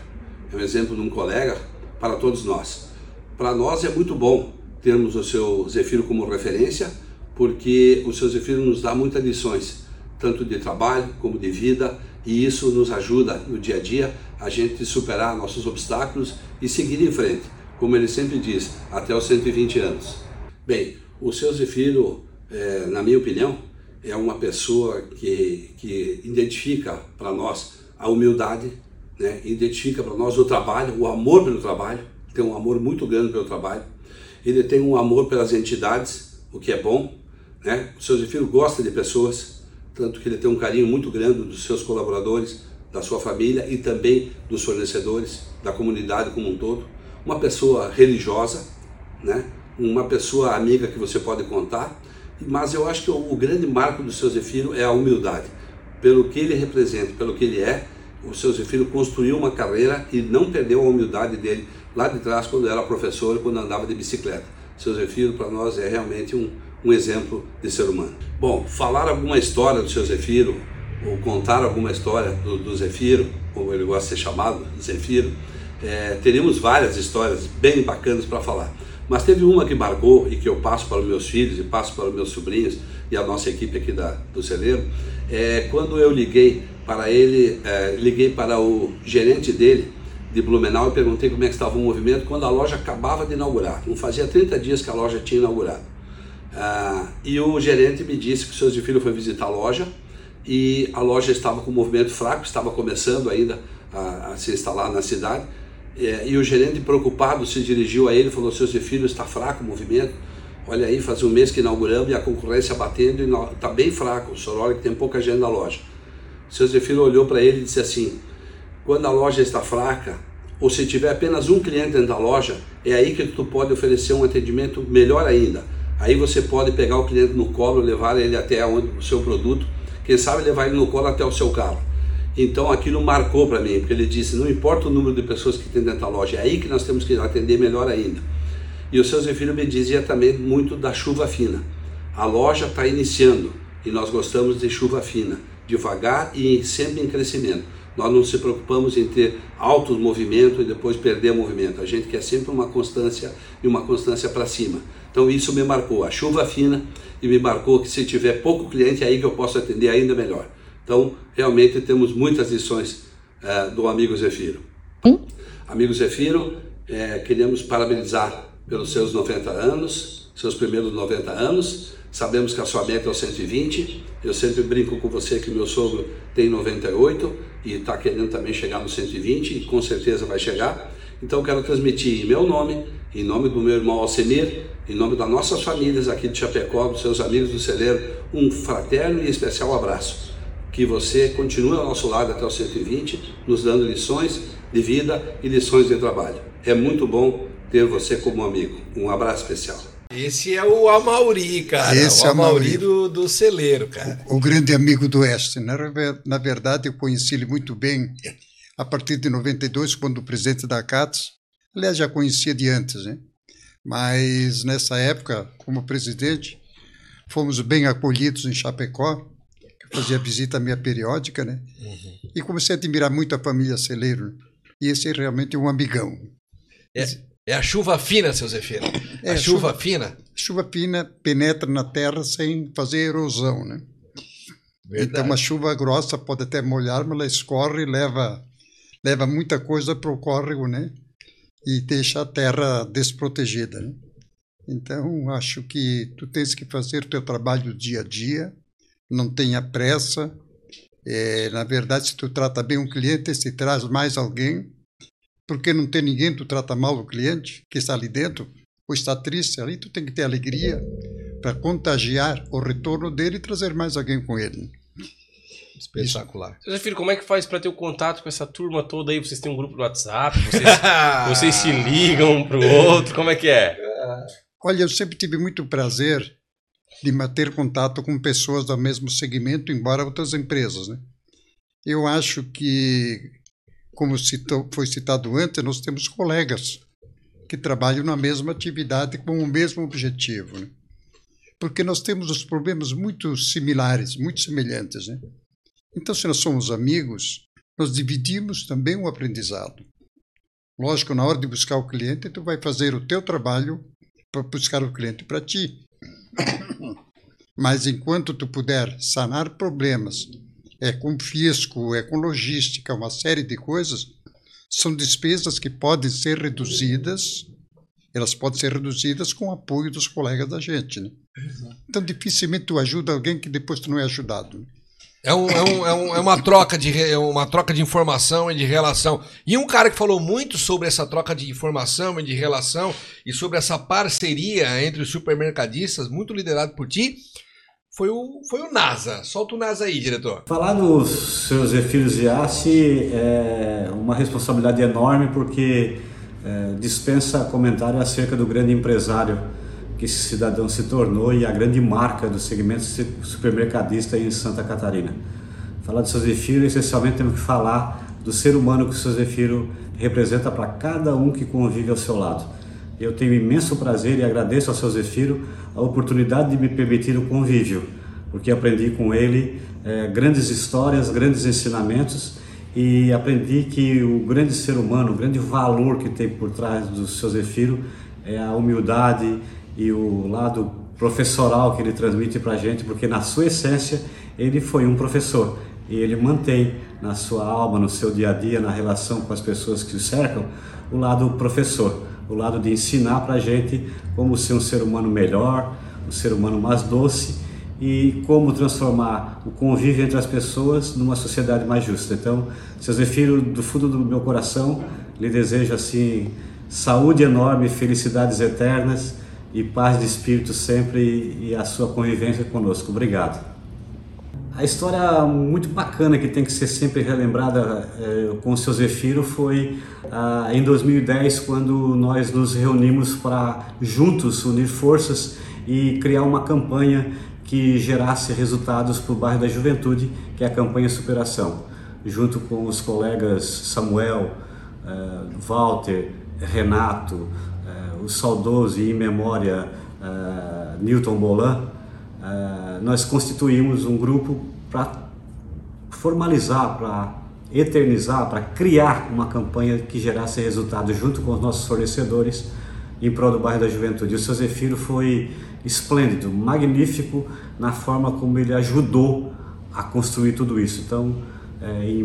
é um exemplo de um colega para todos nós. Para nós é muito bom termos o seu Zefiro como referência, porque o seu Zefiro nos dá muitas lições, tanto de trabalho como de vida, e isso nos ajuda no dia a dia a gente superar nossos obstáculos e seguir em frente como ele sempre diz, até os 120 anos. Bem, o seu Zefiro, é, na minha opinião, é uma pessoa que, que identifica para nós a humildade, né? identifica para nós o trabalho, o amor pelo trabalho, tem um amor muito grande pelo trabalho, ele tem um amor pelas entidades, o que é bom, né? o seu Zefiro gosta de pessoas, tanto que ele tem um carinho muito grande dos seus colaboradores, da sua família e também dos fornecedores, da comunidade como um todo uma pessoa religiosa, né? uma pessoa amiga que você pode contar, mas eu acho que o, grande marco do seu Zefiro é a humildade. Pelo que ele representa, pelo que ele é, o seu Zefiro construiu uma carreira e não perdeu a humildade dele lá de trás quando era professor quando andava de bicicleta. O seu Zefiro para nós é realmente um, um exemplo de ser humano. Bom, falar alguma história do seu Zefiro, ou contar alguma história do, do Zefiro, como ele gosta de ser chamado, Zefiro, é, teríamos várias histórias bem bacanas para falar. Mas teve uma que marcou e que eu passo para os meus filhos e passo para os meus sobrinhos e a nossa equipe aqui da, do celeiro, é quando eu liguei para ele, é, liguei para o gerente dele de Blumenau e perguntei como é que estava o movimento quando a loja acabava de inaugurar. Não fazia 30 dias que a loja tinha inaugurado. Ah, e o gerente me disse que o seu filho foi visitar a loja e a loja estava com um movimento fraco, estava começando ainda a, a se instalar na cidade é, e o gerente preocupado se dirigiu a ele e falou: Seu filho está fraco o movimento. Olha aí, faz um mês que inauguramos e a concorrência batendo e está bem fraco. O senhor olha que tem pouca gente na loja. Seu Zefiro olhou para ele e disse assim: Quando a loja está fraca, ou se tiver apenas um cliente dentro da loja, é aí que tu pode oferecer um atendimento melhor ainda. Aí você pode pegar o cliente no colo, levar ele até onde o seu produto, quem sabe levar ele no colo até o seu carro. Então aquilo marcou para mim, porque ele disse: não importa o número de pessoas que tem dentro da loja, é aí que nós temos que atender melhor ainda. E o seu Zefiro me dizia também muito da chuva fina. A loja está iniciando e nós gostamos de chuva fina, devagar e sempre em crescimento. Nós não se preocupamos em ter altos movimentos e depois perder movimento. A gente quer sempre uma constância e uma constância para cima. Então isso me marcou, a chuva fina, e me marcou que se tiver pouco cliente, é aí que eu posso atender ainda melhor. Então, realmente temos muitas lições é, do amigo Zefiro. Hum? Amigo Zefiro, é, queremos parabenizar pelos seus 90 anos, seus primeiros 90 anos. Sabemos que a sua meta é o 120. Eu sempre brinco com você que meu sogro tem 98 e está querendo também chegar no 120 e com certeza vai chegar. Então quero transmitir em meu nome, em nome do meu irmão Alcemir, em nome das nossas famílias aqui de Chapecó, dos seus amigos do celeiro, um fraterno e especial abraço que você continue ao nosso lado até o 120, nos dando lições de vida e lições de trabalho. É muito bom ter você como amigo. Um abraço especial. Esse é o Amauri, cara. Esse o é o Amauri Amauri. do, do celeiro, cara. o grande amigo do Oeste. Na, na verdade, eu conheci ele muito bem a partir de 92, quando o presidente da CATS, aliás, já conhecia de antes, né? Mas nessa época, como presidente, fomos bem acolhidos em Chapecó, fazia visita minha periódica, né? E comecei a admirar muito a família Celeiro. né? E esse é realmente um amigão. É a chuva fina, seu Zefiro. É, a chuva, chuva- fina. Chuva fina penetra na terra sem fazer erosão, né? Então, uma chuva grossa pode até molhar, mas ela escorre e leva, leva muita coisa para o córrego, né? E deixa a terra desprotegida, né? Então, acho que tu tens que fazer o teu trabalho dia a dia, não tenha pressa. É, na verdade, se tu trata bem um cliente, se traz mais alguém, porque não tem ninguém, tu trata mal o cliente que está ali dentro, ou está triste ali, tu tem que ter alegria para contagiar o retorno dele e trazer mais alguém com ele. Espetacular. Seu Filho, como é que faz pra ter o contato com essa turma toda aí? Vocês têm um grupo no WhatsApp? Vocês, vocês se ligam um pro outro? Como é que é? Olha, eu sempre tive muito prazer de manter contato com pessoas do mesmo segmento, embora outras empresas, né? Eu acho que, como citou, foi citado antes, nós temos colegas que trabalham na mesma atividade com o mesmo objetivo, né? Porque nós temos os problemas muito similares, muito semelhantes, né? Então, se nós somos amigos, nós dividimos também o aprendizado. Lógico, na hora de buscar o cliente, tu vai fazer o teu trabalho para buscar o cliente para ti. Mas enquanto tu puder sanar problemas, é com fisco, é com logística, uma série de coisas, são despesas que podem ser reduzidas, elas podem ser reduzidas com o apoio dos colegas da gente. Né? Então, dificilmente tu ajuda alguém que depois tu não é ajudado. É, um, é, um, é, um- é uma, troca de, é uma troca de informação e de relação. E um cara que falou muito sobre essa troca de informação e de relação e sobre essa parceria entre os supermercadistas, muito liderado por ti, foi o, foi o NASA. Solta o NASA aí, diretor. Falar dos seus filhos de Assi é uma responsabilidade enorme porque é, dispensa comentário acerca do grande empresário que esse cidadão se tornou e a grande marca do segmento su- supermercadista em Santa Catarina. Falar do seu Zefiro, essencialmente temos que falar do ser humano que o seu Zefiro representa para cada um que convive ao seu lado. Eu tenho imenso prazer e agradeço ao seu Zefiro a oportunidade de me permitir o convívio, porque aprendi com ele eh, grandes histórias, grandes ensinamentos e aprendi que o grande ser humano, o grande valor que tem por trás do seu Zefiro é a humildade e o lado professoral que ele transmite para a gente, porque na sua essência ele foi um professor e ele mantém na sua alma, no seu dia a dia, na relação com as pessoas que o cercam, o lado professor, o lado de ensinar para a gente como ser um ser humano melhor, um ser humano mais doce e como transformar o convívio entre as pessoas numa sociedade mais justa. Então, seu Zefiro, do fundo do meu coração, lhe desejo assim saúde enorme, felicidades eternas e paz de espírito sempre e, a sua convivência conosco. Obrigado. A história muito bacana que tem que ser sempre relembrada eh, com o seu Zefiro foi ah, em 2010, quando nós nos reunimos para juntos unir forças e criar uma campanha que gerasse resultados para o bairro da Juventude, que é a campanha Superação, junto com os colegas Samuel, eh, Walter, Renato, o saudoso e em memória eh, Newton Bolan, eh, nós constituímos um grupo para formalizar, para eternizar, para criar uma campanha que gerasse resultado junto com os nossos fornecedores em prol do bairro da Juventude. O seu Zefiro foi esplêndido, magnífico na forma como ele ajudou a construir tudo isso. Então, eh, em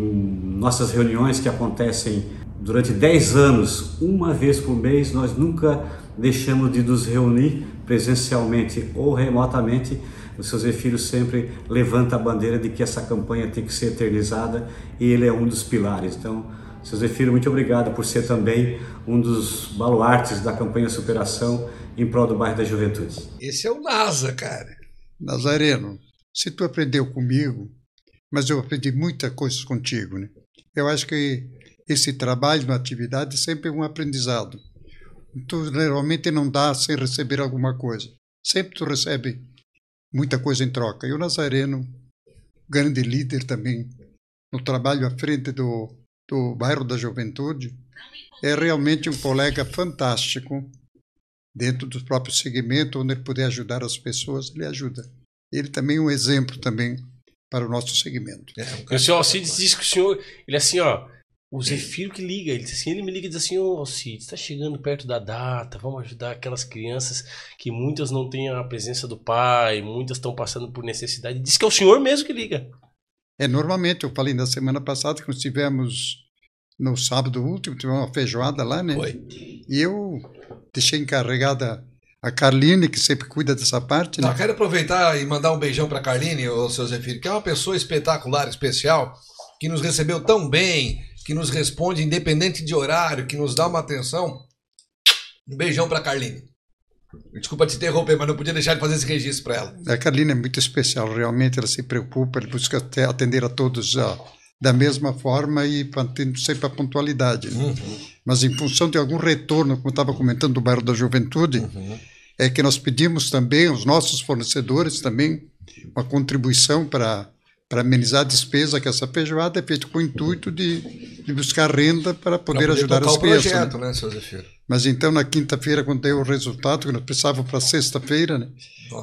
nossas reuniões que acontecem durante 10 anos, uma vez por mês, nós nunca deixamos de nos reunir presencialmente ou remotamente. O seu Zefiro sempre levanta a bandeira de que essa campanha tem que ser eternizada e ele é um dos pilares. Então, seu Zefiro, muito obrigado por ser também um dos baluartes da campanha Superação em prol do bairro da Juventude. Esse é o NASA, cara. Nazareno, se tu aprendeu comigo, mas eu aprendi muitas coisas contigo, né? Eu acho que esse trabalho, uma atividade, sempre é um aprendizado. tu realmente não dá sem receber alguma coisa. Sempre tu recebe muita coisa em troca. E o Nazareno, grande líder também, no trabalho à frente do, do bairro da Juventude, é realmente um colega fantástico dentro do próprio segmento, onde ele puder ajudar as pessoas, ele ajuda. Ele também é um exemplo também para o nosso segmento. É, o senhor Alcides disse que o senhor, ele é assim, ó, o Zefiro que liga, ele, assim, ele me liga e diz assim, ô oh, Cid, está chegando perto da data, vamos ajudar aquelas crianças que muitas não têm a presença do pai, muitas estão passando por necessidade. Diz que é o senhor mesmo que liga. É, normalmente, eu falei na semana passada que nós tivemos, no sábado último, tivemos uma feijoada lá, né? Foi. E eu deixei encarregada a Carline, que sempre cuida dessa parte. Né? Tá, quero aproveitar e mandar um beijão para a Carline, o seu Zefiro, que é uma pessoa espetacular, especial, que nos recebeu tão bem, que nos responde independente de horário, que nos dá uma atenção. Um beijão para Carline. Desculpa te interromper, mas não podia deixar de fazer esse registro para ela. A Carline é muito especial, realmente ela se preocupa, ela busca atender a todos ó, da mesma forma e mantendo sempre a pontualidade. Né? Uhum. Mas em função de algum retorno, como estava comentando do bairro da Juventude, uhum. é que nós pedimos também aos nossos fornecedores também uma contribuição para para amenizar a despesa, que essa feijoada é feita com o intuito de, de buscar renda para poder, ajudar as crianças. Né? Projeto, né, seu Zefiro? Mas então, na quinta-feira, quando deu o resultado, que nós precisávamos para sexta-feira, né?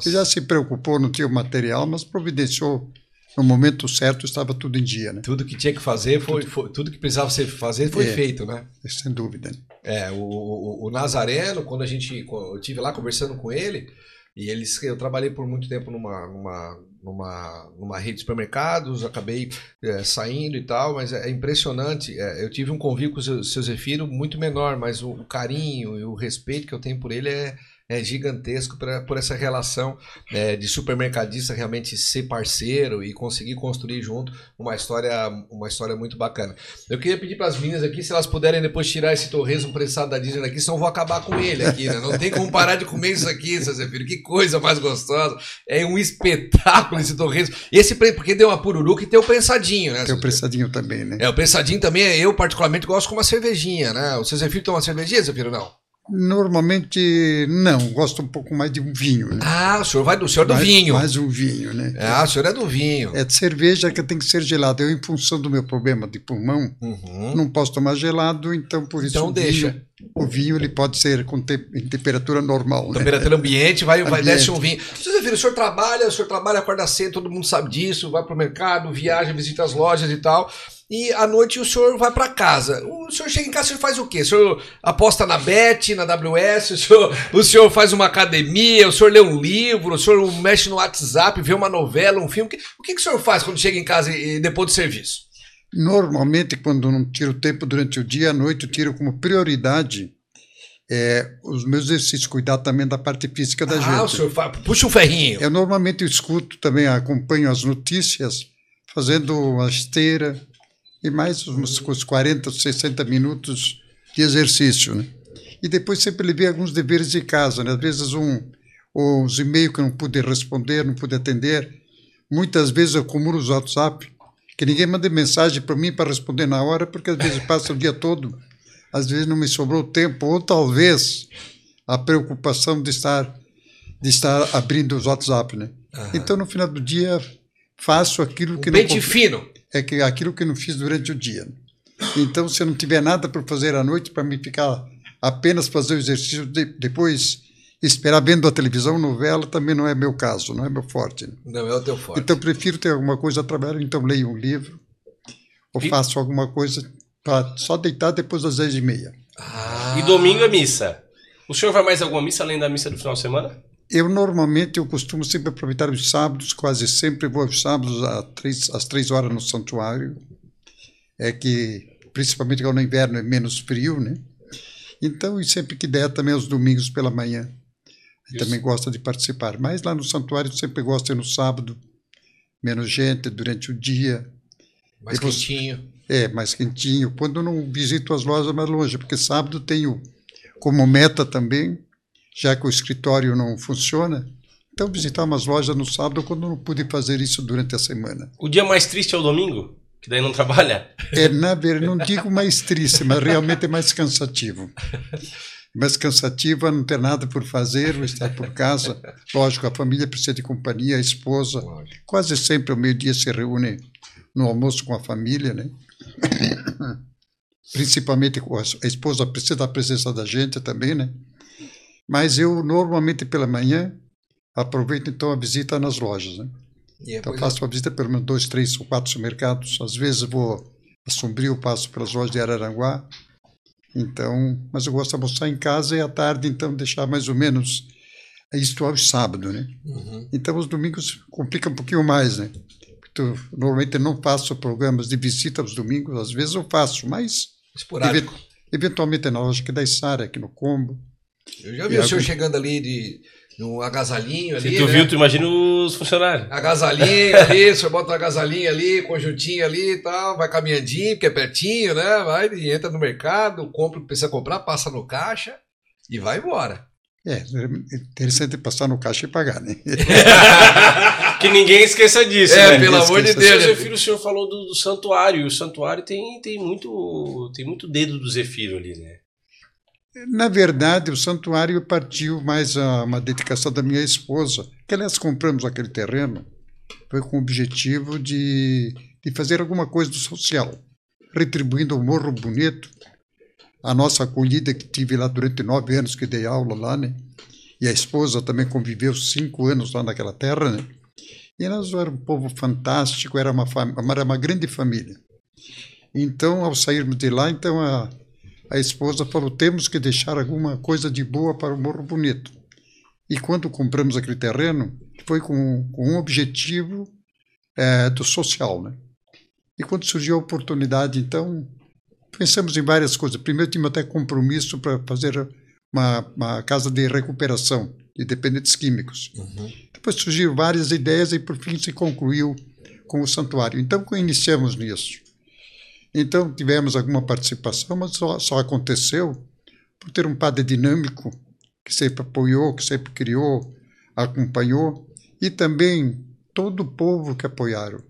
Ele já se preocupou, não tinha o material, mas providenciou no momento certo, estava tudo em dia, né? Tudo que tinha que fazer foi, tudo, foi, tudo que precisava ser fazer foi é, feito, né? Sem dúvida. É, o, o, o Nazareno, quando a gente, eu tive lá conversando com ele, e eles, eu trabalhei por muito tempo numa, numa numa, numa rede de supermercados, acabei é, saindo e tal, mas é, é impressionante. É, eu tive um convívio com o seu Zefiro muito menor, mas o, o, carinho e o respeito que eu tenho por ele é, é gigantesco pra, por essa relação é, de supermercadista realmente ser parceiro e conseguir construir junto uma história, uma história muito bacana. Eu queria pedir para as meninas aqui se elas puderem depois tirar esse torresmo prensado da Disney aqui, senão eu vou acabar com ele aqui, né? Não tem como parar de comer isso aqui, seu Zefiro. Que coisa mais gostosa. É um espetáculo esse torresmo. Esse porque deu uma pururuca e tem o prensadinho, né? Tem o prensadinho também, né? É, o prensadinho também, eu particularmente gosto com uma cervejinha, né? O seu Zefiro toma cervejinha, Zefiro, não? Normalmente não, gosto um pouco mais de um vinho. Né? Ah, o senhor vai do senhor é do mais, vinho. Mais um vinho, né? Ah, o senhor é do vinho. É de cerveja que tem que ser gelado. Eu, em função do meu problema de pulmão, uhum. não posso tomar gelado, então por isso então, o deixa. Vinho, o vinho ele pode ser com te, em temperatura normal. Né? Temperatura ambiente, vai, vai desce um vinho. Vocês viram, o senhor trabalha, o senhor trabalha, acorda cedo, todo mundo sabe disso, vai para o mercado, viaja, visita as lojas e tal e à noite o senhor vai para casa. O senhor chega em casa, o senhor faz o quê? O senhor aposta na Bet, na WS, o senhor, o senhor faz uma academia, o senhor lê um livro, o senhor mexe no WhatsApp, vê uma novela, um filme. O que, o que o senhor faz quando chega em casa e, depois do serviço? Normalmente, quando não tiro tempo durante o dia, à noite eu tiro como prioridade é, os meus exercícios, cuidar também da parte física da ah, gente. Ah, o senhor faz, puxa um ferrinho. Eu normalmente eu escuto também, acompanho as notícias, fazendo uma esteira, e mais uns, uns 40, 60 minutos de exercício. Né? E depois sempre levei alguns deveres de casa, né? às vezes um, os e-mails que eu não pude responder, não pude atender. Muitas vezes eu acumulo os WhatsApp, que ninguém manda mensagem para mim para responder na hora, porque às vezes passa o dia todo, às vezes não me sobrou tempo, ou talvez a preocupação de estar de estar abrindo os WhatsApp, né? Uhum. Então no final do dia faço aquilo que um não pente fino é que aquilo que eu não fiz durante o dia. Então, se eu não tiver nada para fazer à noite, para me ficar apenas fazer o exercício, de, depois esperar vendo a televisão, novela, também não é meu caso, não é meu forte. Não é o teu forte. Então, prefiro ter alguma coisa a trabalhar, então leio um livro, ou e... faço alguma coisa para só deitar depois das dez e meia. Ah. E domingo é missa. O senhor vai mais alguma missa além da missa do final de semana? Eu normalmente eu costumo sempre aproveitar os sábados, quase sempre vou aos sábados às três, às três horas no santuário. É que, principalmente quando no inverno é menos frio, né? Então, e sempre que der, também aos domingos pela manhã. Também gosta de participar. Mas lá no santuário sempre gosto de ir no sábado, menos gente durante o dia. Mais Depois, quentinho. É, mais quentinho. Quando não visito as lojas mais longe, porque sábado tenho como meta também já que o escritório não funciona. Então, visitar umas lojas no sábado quando não pude fazer isso durante a semana. O dia mais triste é o domingo? Que daí não trabalha? É, na verdade, não digo mais triste, mas realmente é mais cansativo. Mas cansativa, não ter nada por fazer, estar por casa. Lógico, a família precisa de companhia, a esposa. Quase sempre ao meio-dia se reúne no almoço com a família, né? Principalmente a esposa precisa da presença da gente também, né? Mas eu normalmente pela manhã aproveito então a visita nas lojas, né? Então faço a visita pelo menos dois, três ou quatro supermercados. Às vezes vou a Sombrio, passo pelas lojas de Araranguá. Então, mas eu gosto de almoçar em casa e à tarde então deixar mais ou menos isto aos sábado, né? Uhum. Então os domingos complica um pouquinho mais, né? Eu, normalmente não faço programas de visita aos domingos, às vezes eu faço, mas esporádico. eventualmente na loja que da Sara aqui no Combo. Eu já vi o senhor chegando ali de no agasalhinho ali. Se tu né? viu, tu imagina os funcionários. Agasalhinho ali, você bota um agasalhinho ali, conjuntinho ali e tal, vai caminhandinho, porque é pertinho, né? Vai e entra no mercado, compra o que precisa comprar, passa no caixa e vai embora. É, interessante passar no caixa e pagar, né? que ninguém esqueça disso, é, né? pelo amor de Deus. Seu filho, o senhor falou do, do santuário, e o santuário tem, tem, muito, tem muito dedo do Zefiro ali, né? Na verdade, o santuário partiu mais a uma dedicação da minha esposa, que aliás compramos aquele terreno, foi com o objetivo de, de fazer alguma coisa do social, retribuindo o Morro Bonito, a nossa acolhida que tive lá durante nove anos que dei aula lá, né? E a esposa também conviveu cinco anos lá naquela terra, né? E nós éramos um povo fantástico, era uma, era uma grande família. Então, ao sairmos de lá, então a a esposa falou: temos que deixar alguma coisa de boa para o Morro Bonito. E quando compramos aquele terreno, foi com, com um objetivo é, do social, né? E quando surgiu a oportunidade, então, pensamos em várias coisas. Primeiro, tínhamos até compromisso para fazer uma, uma, casa de recuperação de dependentes químicos. Uhum. Depois surgiram várias ideias e, por fim, se concluiu com o santuário. Então, iniciamos nisso. Então tivemos alguma participação, mas só, só aconteceu por ter um padre dinâmico que sempre apoiou, que sempre criou, acompanhou e também todo o povo que apoiaram.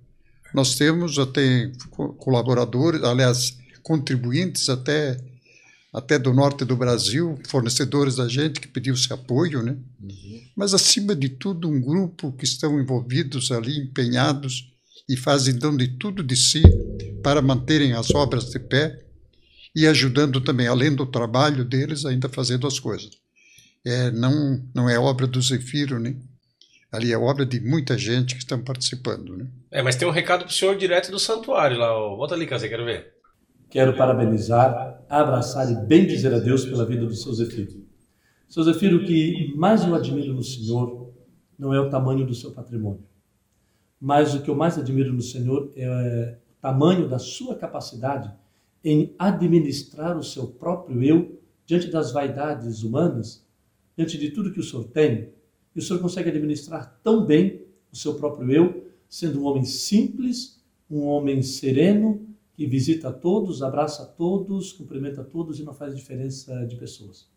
Nós temos até colaboradores, aliás, contribuintes até até do norte do Brasil, fornecedores da gente que pediu esse apoio, né? Uhum. Mas acima de tudo um grupo que estão envolvidos ali, empenhados e fazem dão de tudo de si para manterem as obras de pé e ajudando também, além do trabalho deles, ainda fazendo as coisas. É, não, não é obra do Zefiro, né? Ali é obra de muita gente que estão participando, né? É, mas tem um recado para o senhor direto do santuário lá. Ó. Volta ali, Casé, quero ver. Quero parabenizar, abraçar e bem dizer a Deus pela vida do seu Zefiro. Seu Zefiro, o que mais eu admiro no senhor não é o tamanho do seu patrimônio, mas o que eu mais admiro no senhor é tamanho da sua capacidade em administrar o seu próprio eu diante das vaidades humanas, diante de tudo que o senhor tem, e o senhor consegue administrar tão bem o seu próprio eu, sendo um homem simples, um homem sereno, que visita a todos, abraça a todos, cumprimenta a todos e não faz diferença de pessoas.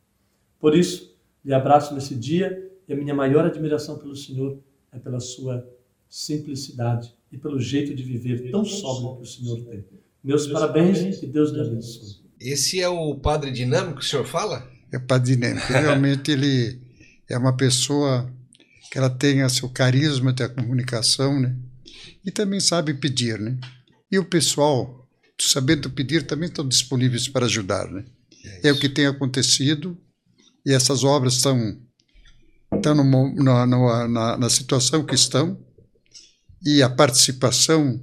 Por isso, lhe abraço nesse dia e a minha maior admiração pelo Senhor é pela sua simplicidade e pelo jeito de viver tão sóbrio que o Senhor tem. Meus parabéns e Deus lhe abençoe. Esse é o padre dinâmico que o senhor fala? É o padre dinâmico. Realmente ele é uma pessoa que ela tem seu carisma, tem a comunicação, né? E também sabe pedir, né? E o pessoal, sabendo pedir, também estão disponíveis para ajudar, né? É, é o que tem acontecido e essas obras estão, estão no, na, na, na situação que estão e a participação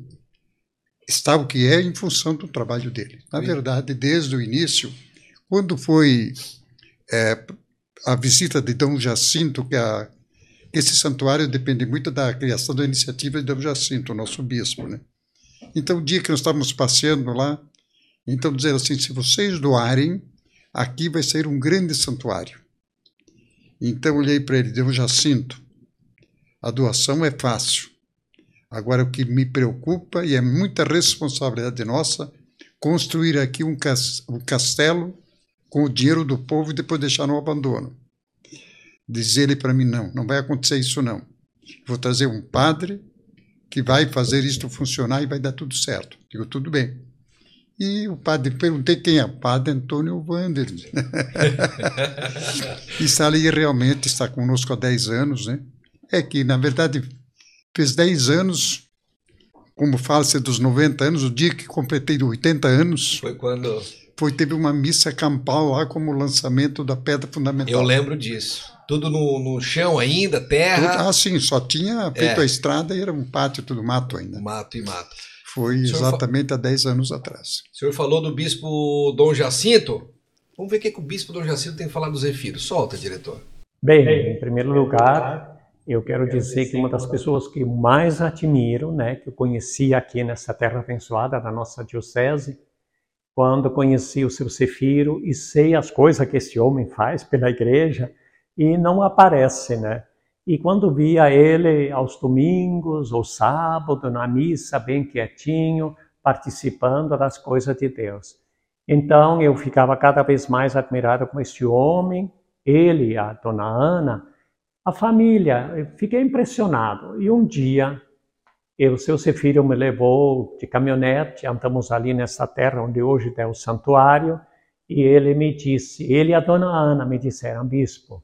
está o que é em função do trabalho dele. Na verdade, desde o início, quando foi é, a visita de Dom Jacinto, que a, esse santuário depende muito da criação da iniciativa de Dom Jacinto, nosso bispo, né? Então, o dia que nós estávamos passeando lá, então dizer assim, se vocês doarem, aqui vai ser um grande santuário. Então olhei para ele, Dom Jacinto, a doação é fácil. Agora, o que me preocupa, e é muita responsabilidade nossa, construir aqui um castelo com o dinheiro do povo e depois deixar no abandono. Diz ele para mim: não, não vai acontecer isso não. Vou trazer um padre que vai fazer isto funcionar e vai dar tudo certo. Digo, tudo bem. E o padre, perguntei quem é, padre Antônio Wander. e está ali realmente, está conosco há 10 anos, né? É que, na verdade, fez 10 anos, como fala-se dos 90 anos, o dia que completei 80 anos. Foi quando. Foi, teve uma missa campal lá como lançamento da pedra fundamental. Eu lembro disso. Tudo no, no chão ainda, terra. Tudo, ah, sim, só tinha feito é. a estrada e era um pátio, tudo mato ainda. Mato e mato. Foi exatamente fa... há 10 anos atrás. O senhor falou do bispo Dom Jacinto. Vamos ver o que, que o bispo Dom Jacinto tem falado do Zefiro. Solta, diretor. Bem, em primeiro lugar, eu quero dizer que uma das pessoas que mais admiro, né, que eu conheci aqui nessa terra abençoada da nossa diocese, quando conheci o seu Cefiro e sei as coisas que esse homem faz pela igreja e não aparece, né? E quando via ele aos domingos ou sábado na missa, bem quietinho, participando das coisas de Deus. Então eu ficava cada vez mais admirado com este homem, ele, a dona Ana, a família, eu fiquei impressionado. E um dia, o seu filho me levou de caminhonete, andamos ali nessa terra onde hoje é o santuário, e ele me disse, ele e a dona Ana me disseram, bispo,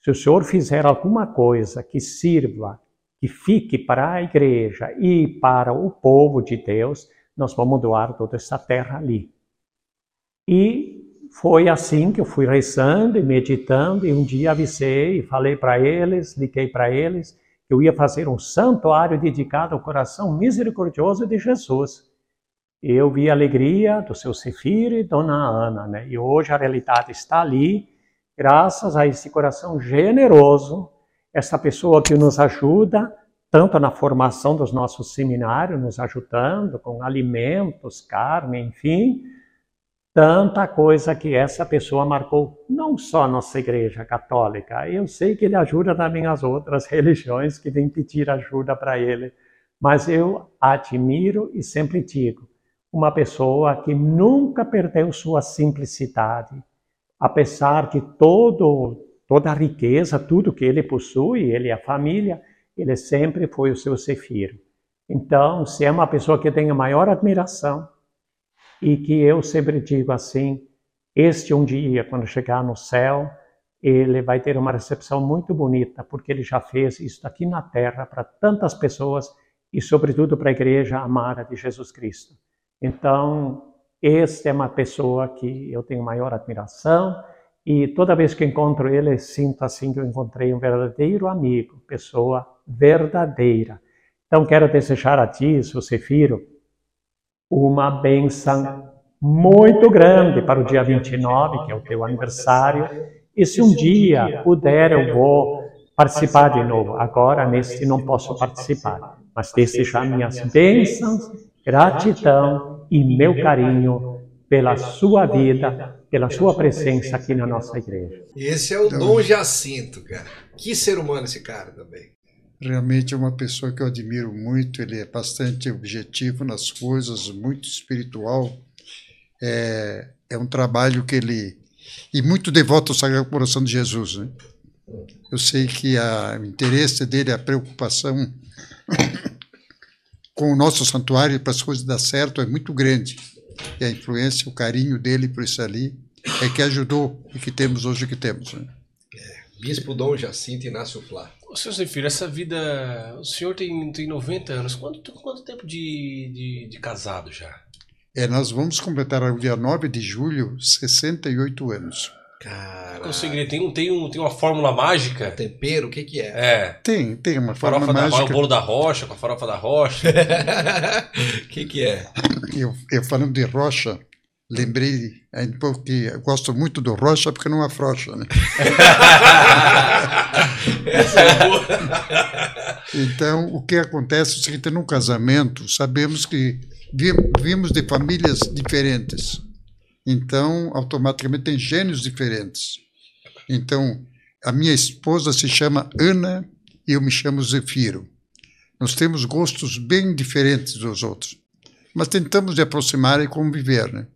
se o senhor fizer alguma coisa que sirva, que fique para a igreja e para o povo de Deus, nós vamos doar toda essa terra ali. E foi assim que eu fui rezando e meditando, e um dia avisei, falei para eles, liguei para eles, que eu ia fazer um santuário dedicado ao coração misericordioso de Jesus. E eu vi a alegria do seu Sefir e Dona Ana, né? E hoje a realidade está ali, graças a esse coração generoso, essa pessoa que nos ajuda tanto na formação dos nossos seminários, nos ajudando com alimentos, carne, enfim, tanta coisa que essa pessoa marcou, não só nossa igreja católica. Eu sei que ele ajuda também as outras religiões que vêm pedir ajuda para ele, mas eu admiro e sempre digo, uma pessoa que nunca perdeu sua simplicidade, apesar de todo toda a riqueza, tudo que ele possui, ele e a família, ele sempre foi o seu sefiro. Então, se é uma pessoa que tem a maior admiração, e que eu sempre digo assim: este um dia, quando chegar no céu, ele vai ter uma recepção muito bonita, porque ele já fez isso aqui na terra para tantas pessoas e, sobretudo, para a igreja amada de Jesus Cristo. Então, este é uma pessoa que eu tenho maior admiração e toda vez que encontro ele, sinto assim que eu encontrei um verdadeiro amigo, pessoa verdadeira. Então, quero desejar a ti, seu Sefiro, uma benção muito grande para o dia 29, que é o teu aniversário. E se um dia puder, eu vou participar de novo. Agora, nesse, não posso participar, mas desejar minhas bênçãos, gratidão e meu carinho pela sua vida, pela sua presença aqui na nossa igreja. Esse é o Dom Jacinto, cara. Que ser humano esse cara também. Realmente é uma pessoa que eu admiro muito, ele é bastante objetivo nas coisas, muito espiritual. É, é um trabalho que ele. e muito devoto ao Sagrado Coração de Jesus. Né? Eu sei que a, o interesse dele, a preocupação com o nosso santuário para as coisas dar certo é muito grande. E a influência, o carinho dele por isso ali é que ajudou e que temos hoje o que temos. Né? Bispo Dom Jacinto Inácio Flá. Ô, seu Zefiro, essa vida. O senhor tem, tem 90 anos. Quanto, quanto tempo de, de, de casado já? É, nós vamos completar no dia 9 de julho 68 anos. Cara. Tem, um, tem, um, tem uma fórmula mágica? Tempero, o que, que é? É. Tem, tem uma fórmula farofa mágica. Da, o bolo da rocha, com a farofa da rocha. O que, que é? Eu, eu falando de rocha, lembrei, porque eu gosto muito do rocha porque não afrouxa, né? Essa é boa. então, o que acontece é o seguinte, num casamento, sabemos que vimos de famílias diferentes. Então, automaticamente tem gênios diferentes. Então, a minha esposa se chama Ana e eu me chamo Zefiro. Nós temos gostos bem diferentes dos outros, mas tentamos de aproximar e conviver, né?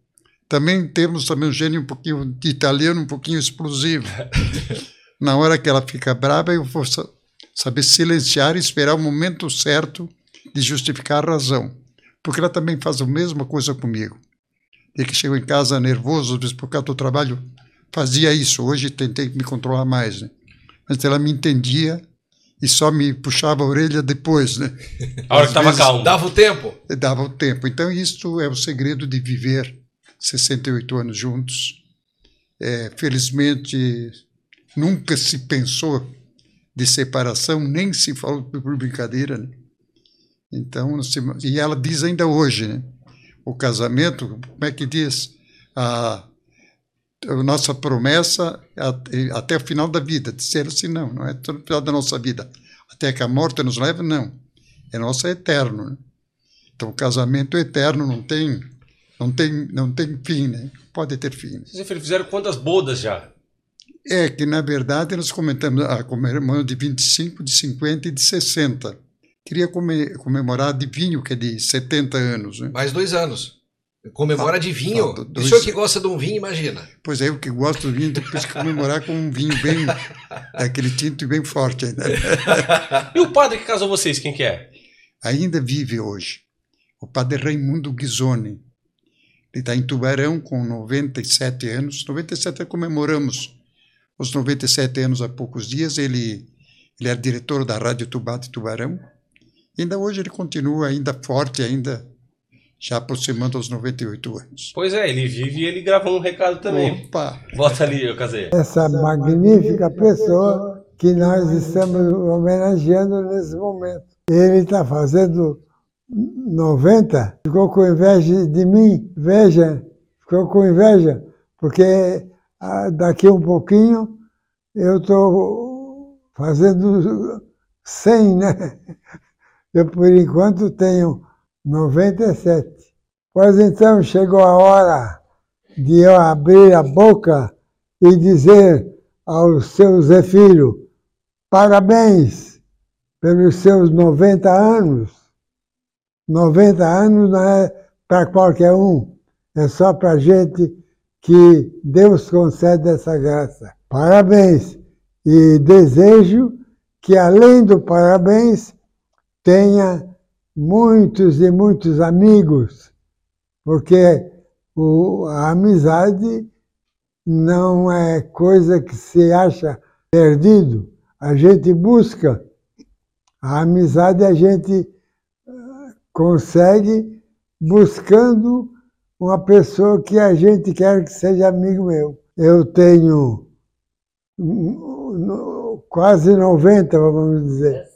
Também temos também um gênio um pouquinho de italiano, um pouquinho explosivo. Na hora que ela fica brava, eu vou saber silenciar e esperar o momento certo de justificar a razão. Porque ela também faz a mesma coisa comigo. Ele que chegou em casa nervoso, às vezes por causa do trabalho, fazia isso. Hoje tentei me controlar mais, né? Mas ela me entendia e só me puxava a orelha depois, né? A hora que estava calmo. Dava o tempo. Dava o tempo. Então, isso é o segredo de viver 68 anos juntos. É, felizmente, nunca se pensou de separação, nem se falou por brincadeira. Né? Então, e ela diz ainda hoje, né? o casamento, como é que diz? A, a nossa promessa até o final da vida, de ser assim, não, não é até o final da nossa vida. Até que a morte nos leve, não. É nosso eterno. Né? Então, o casamento eterno não tem, não tem, não tem fim, né? Pode ter fim. Vocês fizeram quantas bodas já? É que, na verdade, nós comentamos a comemoração de 25, de 50 e de 60. Queria comemorar de vinho, que é de 70 anos. Né? Mais dois anos. Comemora de vinho. Dois... O senhor que gosta de um vinho, imagina. Pois é, eu que gosto do vinho, depois que comemorar com um vinho bem. daquele tinto e bem forte ainda. e o padre que casou vocês, quem que é? Ainda vive hoje. O padre Raimundo Ghisoni. Ele está em Tubarão com 97 anos. 97 comemoramos os 97 anos há poucos dias. Ele, ele era diretor da Rádio Tubá de Tubarão. E ainda hoje ele continua ainda forte, ainda já aproximando aos 98 anos. Pois é, ele vive e ele gravou um recado também. Opa! Bota ali, eu casei. Essa magnífica pessoa que nós estamos homenageando nesse momento. Ele está fazendo 90, ficou com inveja de mim, veja, ficou com inveja, porque ah, daqui um pouquinho eu estou fazendo 100, né? Eu, por enquanto, tenho 97. Pois então chegou a hora de eu abrir a boca e dizer ao seu Zé parabéns pelos seus 90 anos. 90 anos não é para qualquer um, é só para gente que Deus concede essa graça. Parabéns! E desejo que, além do parabéns, tenha muitos e muitos amigos, porque o, a amizade não é coisa que se acha perdido. A gente busca. A amizade a gente consegue buscando uma pessoa que a gente quer que seja amigo meu. Eu tenho quase 90, vamos dizer.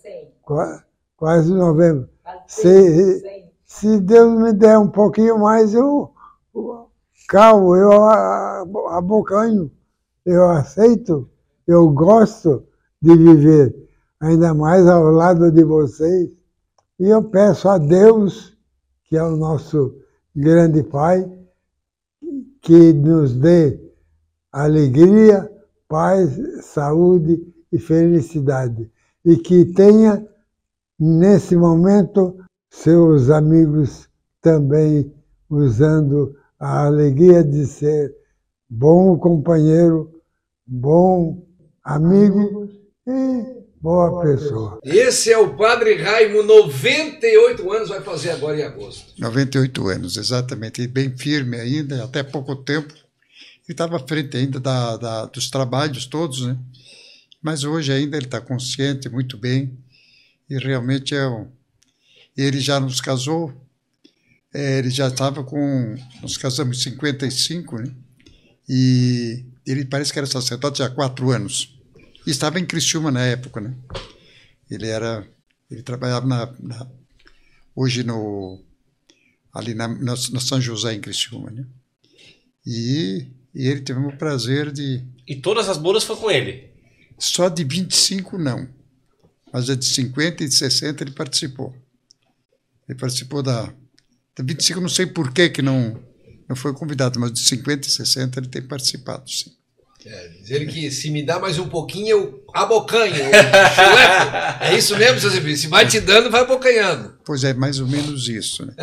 Quase 90. Se, se Deus me der um pouquinho mais, eu calmo, eu abocanho, eu aceito, eu gosto de viver, ainda mais ao lado de vocês. E eu peço a Deus, que é o nosso grande Pai, que nos dê alegria, paz, saúde e felicidade. E que tenha, nesse momento, seus amigos também usando a alegria de ser bom companheiro, bom amigo e boa pessoa. Esse é o Padre Raimo, 98 anos, vai fazer agora em agosto. 98 anos, exatamente. E bem firme ainda, até pouco tempo. Ele estava à frente ainda da, da, dos trabalhos todos, né? Mas hoje ainda ele está consciente, muito bem. E realmente é um, ele já nos casou, é, ele já estava com. Nós casamos em 55, né? E ele parece que era sacerdote há quatro anos. E estava em Criciúma na época, né? Ele era. Ele trabalhava na, na hoje no. ali na, na, na, São José, em Criciúma, né? E, e ele teve o prazer de. E todas as bodas foi com ele? Só de 25 não. Mas de 50 e de 60 ele participou. Ele participou da, da 25, não sei por que, que não, não foi convidado, mas de 50 e 60 ele tem participado, sim. É, diz ele que se me dá mais um pouquinho, eu abocanho. Eu é isso mesmo, seu Zé Se vai te dando, vai abocanhando. Pois é, mais ou menos isso. Né?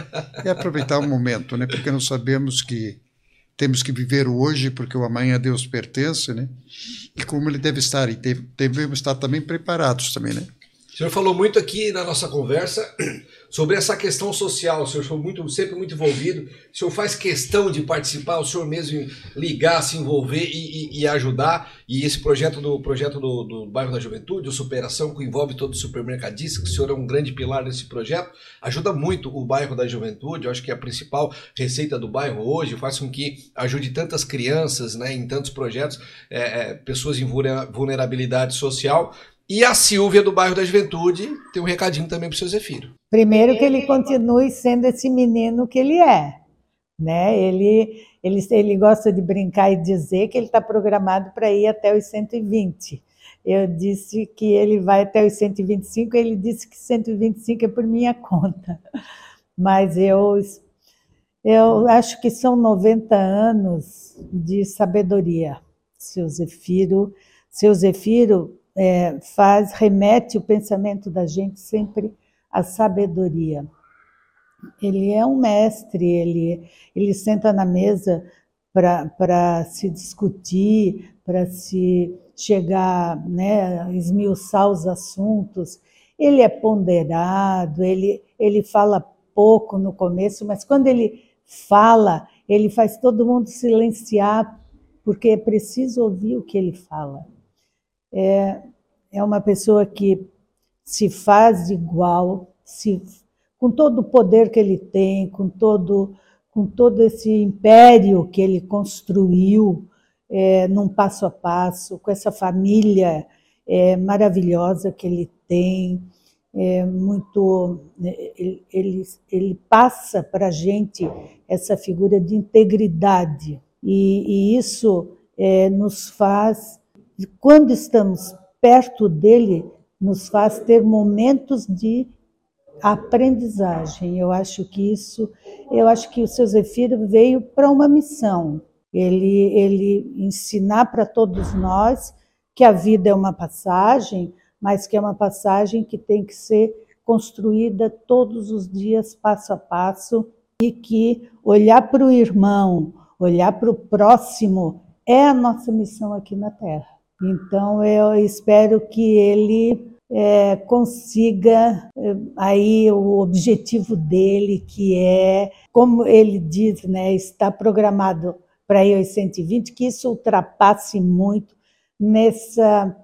E aproveitar o momento, né? porque nós sabemos que temos que viver o hoje, porque o amanhã a Deus pertence, né? e como ele deve estar, e devemos estar também preparados também, né? O senhor falou muito aqui na nossa conversa sobre essa questão social. O senhor foi muito, sempre muito envolvido. O senhor faz questão de participar, o senhor mesmo ligar, se envolver e, e, e ajudar. E esse projeto do projeto do, do bairro da Juventude, o Superação, que envolve todo o supermercadista, que o senhor é um grande pilar desse projeto, ajuda muito o bairro da Juventude. Eu acho que é a principal receita do bairro hoje faz com que ajude tantas crianças, né, em tantos projetos, é, é, pessoas em vulnerabilidade social. E a Silvia do bairro da Juventude tem um recadinho também para o seu Zefiro. Primeiro que ele continue sendo esse menino que ele é, né? Ele, ele, ele gosta de brincar e dizer que ele está programado para ir até os 120. Eu disse que ele vai até os 125, ele disse que 125 é por minha conta. Mas eu, eu acho que são 90 anos de sabedoria, seu Zefiro. Seu Zefiro é, faz, remete o pensamento da gente sempre a sabedoria. Ele é um mestre, ele, ele senta na mesa para se discutir, para se chegar, né, esmiuçar os assuntos. Ele é ponderado, ele, ele fala pouco no começo, mas quando ele fala, ele faz todo mundo silenciar, porque é preciso ouvir o que ele fala. É, é uma pessoa que se faz igual, se, com todo o poder que ele tem, com todo, com todo esse império que ele construiu é, num passo a passo, com essa família é, maravilhosa que ele tem, é, muito ele, ele, ele passa para a gente essa figura de integridade. E, e isso é, nos faz quando estamos perto dele nos faz ter momentos de aprendizagem. Eu acho que isso, eu acho que o seu Zefiro veio para uma missão. Ele, ele ensinar para todos nós que a vida é uma passagem, mas que é uma passagem que tem que ser construída todos os dias, passo a passo, e que olhar para o irmão, olhar para o próximo, é a nossa missão aqui na Terra. Então eu espero que ele é, consiga é, aí o objetivo dele, que é, como ele diz, né, está programado para ir aos 120, que isso ultrapasse muito nessa,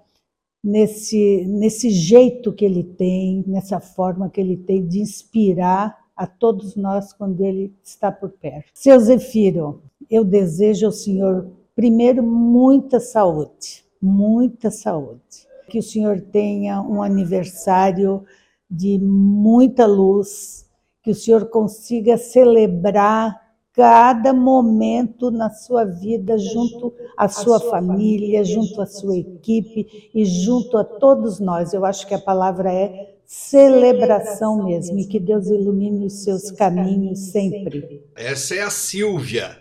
nesse, nesse jeito que ele tem, nessa forma que ele tem de inspirar a todos nós quando ele está por perto. Seu Zefiro, eu desejo ao Senhor, primeiro, muita saúde, muita saúde que o Senhor tenha um aniversário de muita luz, que o Senhor consiga celebrar cada momento na sua vida junto à sua família, junto à sua equipe e junto a todos nós. Eu acho que a palavra é celebração mesmo e que Deus ilumine os seus caminhos sempre. Essa é a Silvia.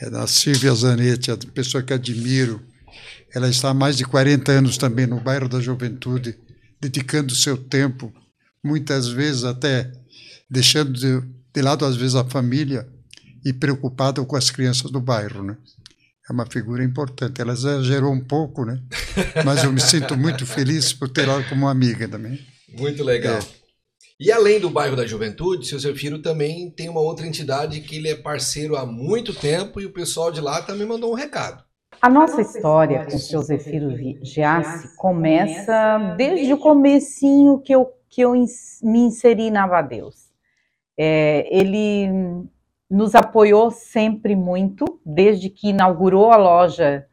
É da Silvia Zanetti, a pessoa que admiro ela está há mais de 40 anos também no bairro da Juventude, dedicando seu tempo, muitas vezes até deixando de, de lado, às vezes, a família e preocupada com as crianças do bairro, né? É uma figura importante. Ela exagerou um pouco, né? Mas eu me sinto muito feliz por ter ela como amiga também. Muito legal. É. E além do bairro da Juventude, seu Zefiro também tem uma outra entidade que ele é parceiro há muito tempo e o pessoal de lá também mandou um recado. A nossa história com o seu Zefiro Giassi começa desde o comecinho que eu, que eu me inseri na Abadeus. É, ele nos apoiou sempre muito, desde que inaugurou a loja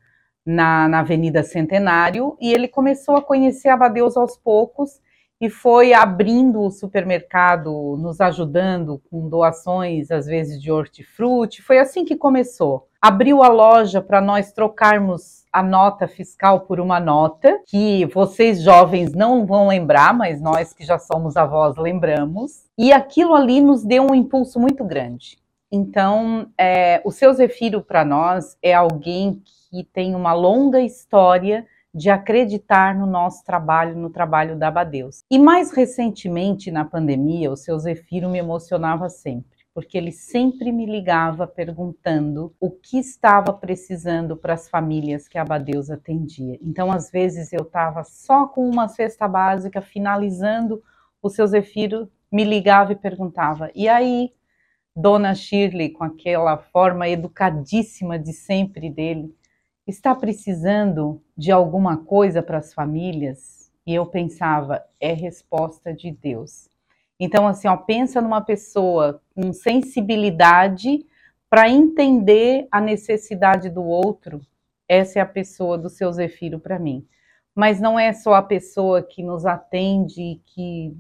na, na Avenida Centenário, e ele começou a conhecer a Abadeus aos poucos, e foi abrindo o supermercado, nos ajudando com doações, às vezes de hortifruti. Foi assim que começou. Abriu a loja para nós trocarmos a nota fiscal por uma nota, que vocês jovens não vão lembrar, mas nós que já somos avós lembramos. E aquilo ali nos deu um impulso muito grande. Então, é, o seu Zefiro para nós é alguém que tem uma longa história de acreditar no nosso trabalho, no trabalho da Abadeus. E mais recentemente, na pandemia, o seu Zefiro me emocionava sempre, porque ele sempre me ligava perguntando o que estava precisando para as famílias que a Abadeus atendia. Então, às vezes, eu estava só com uma cesta básica, finalizando, o seu Zefiro me ligava e perguntava: e aí, Dona Shirley, com aquela forma educadíssima de sempre dele, está precisando de alguma coisa para as famílias? E eu pensava: é resposta de Deus. Então, assim, ó, pensa numa pessoa com sensibilidade para entender a necessidade do outro. Essa é a pessoa do seu Zefiro para mim. Mas não é só a pessoa que nos atende, que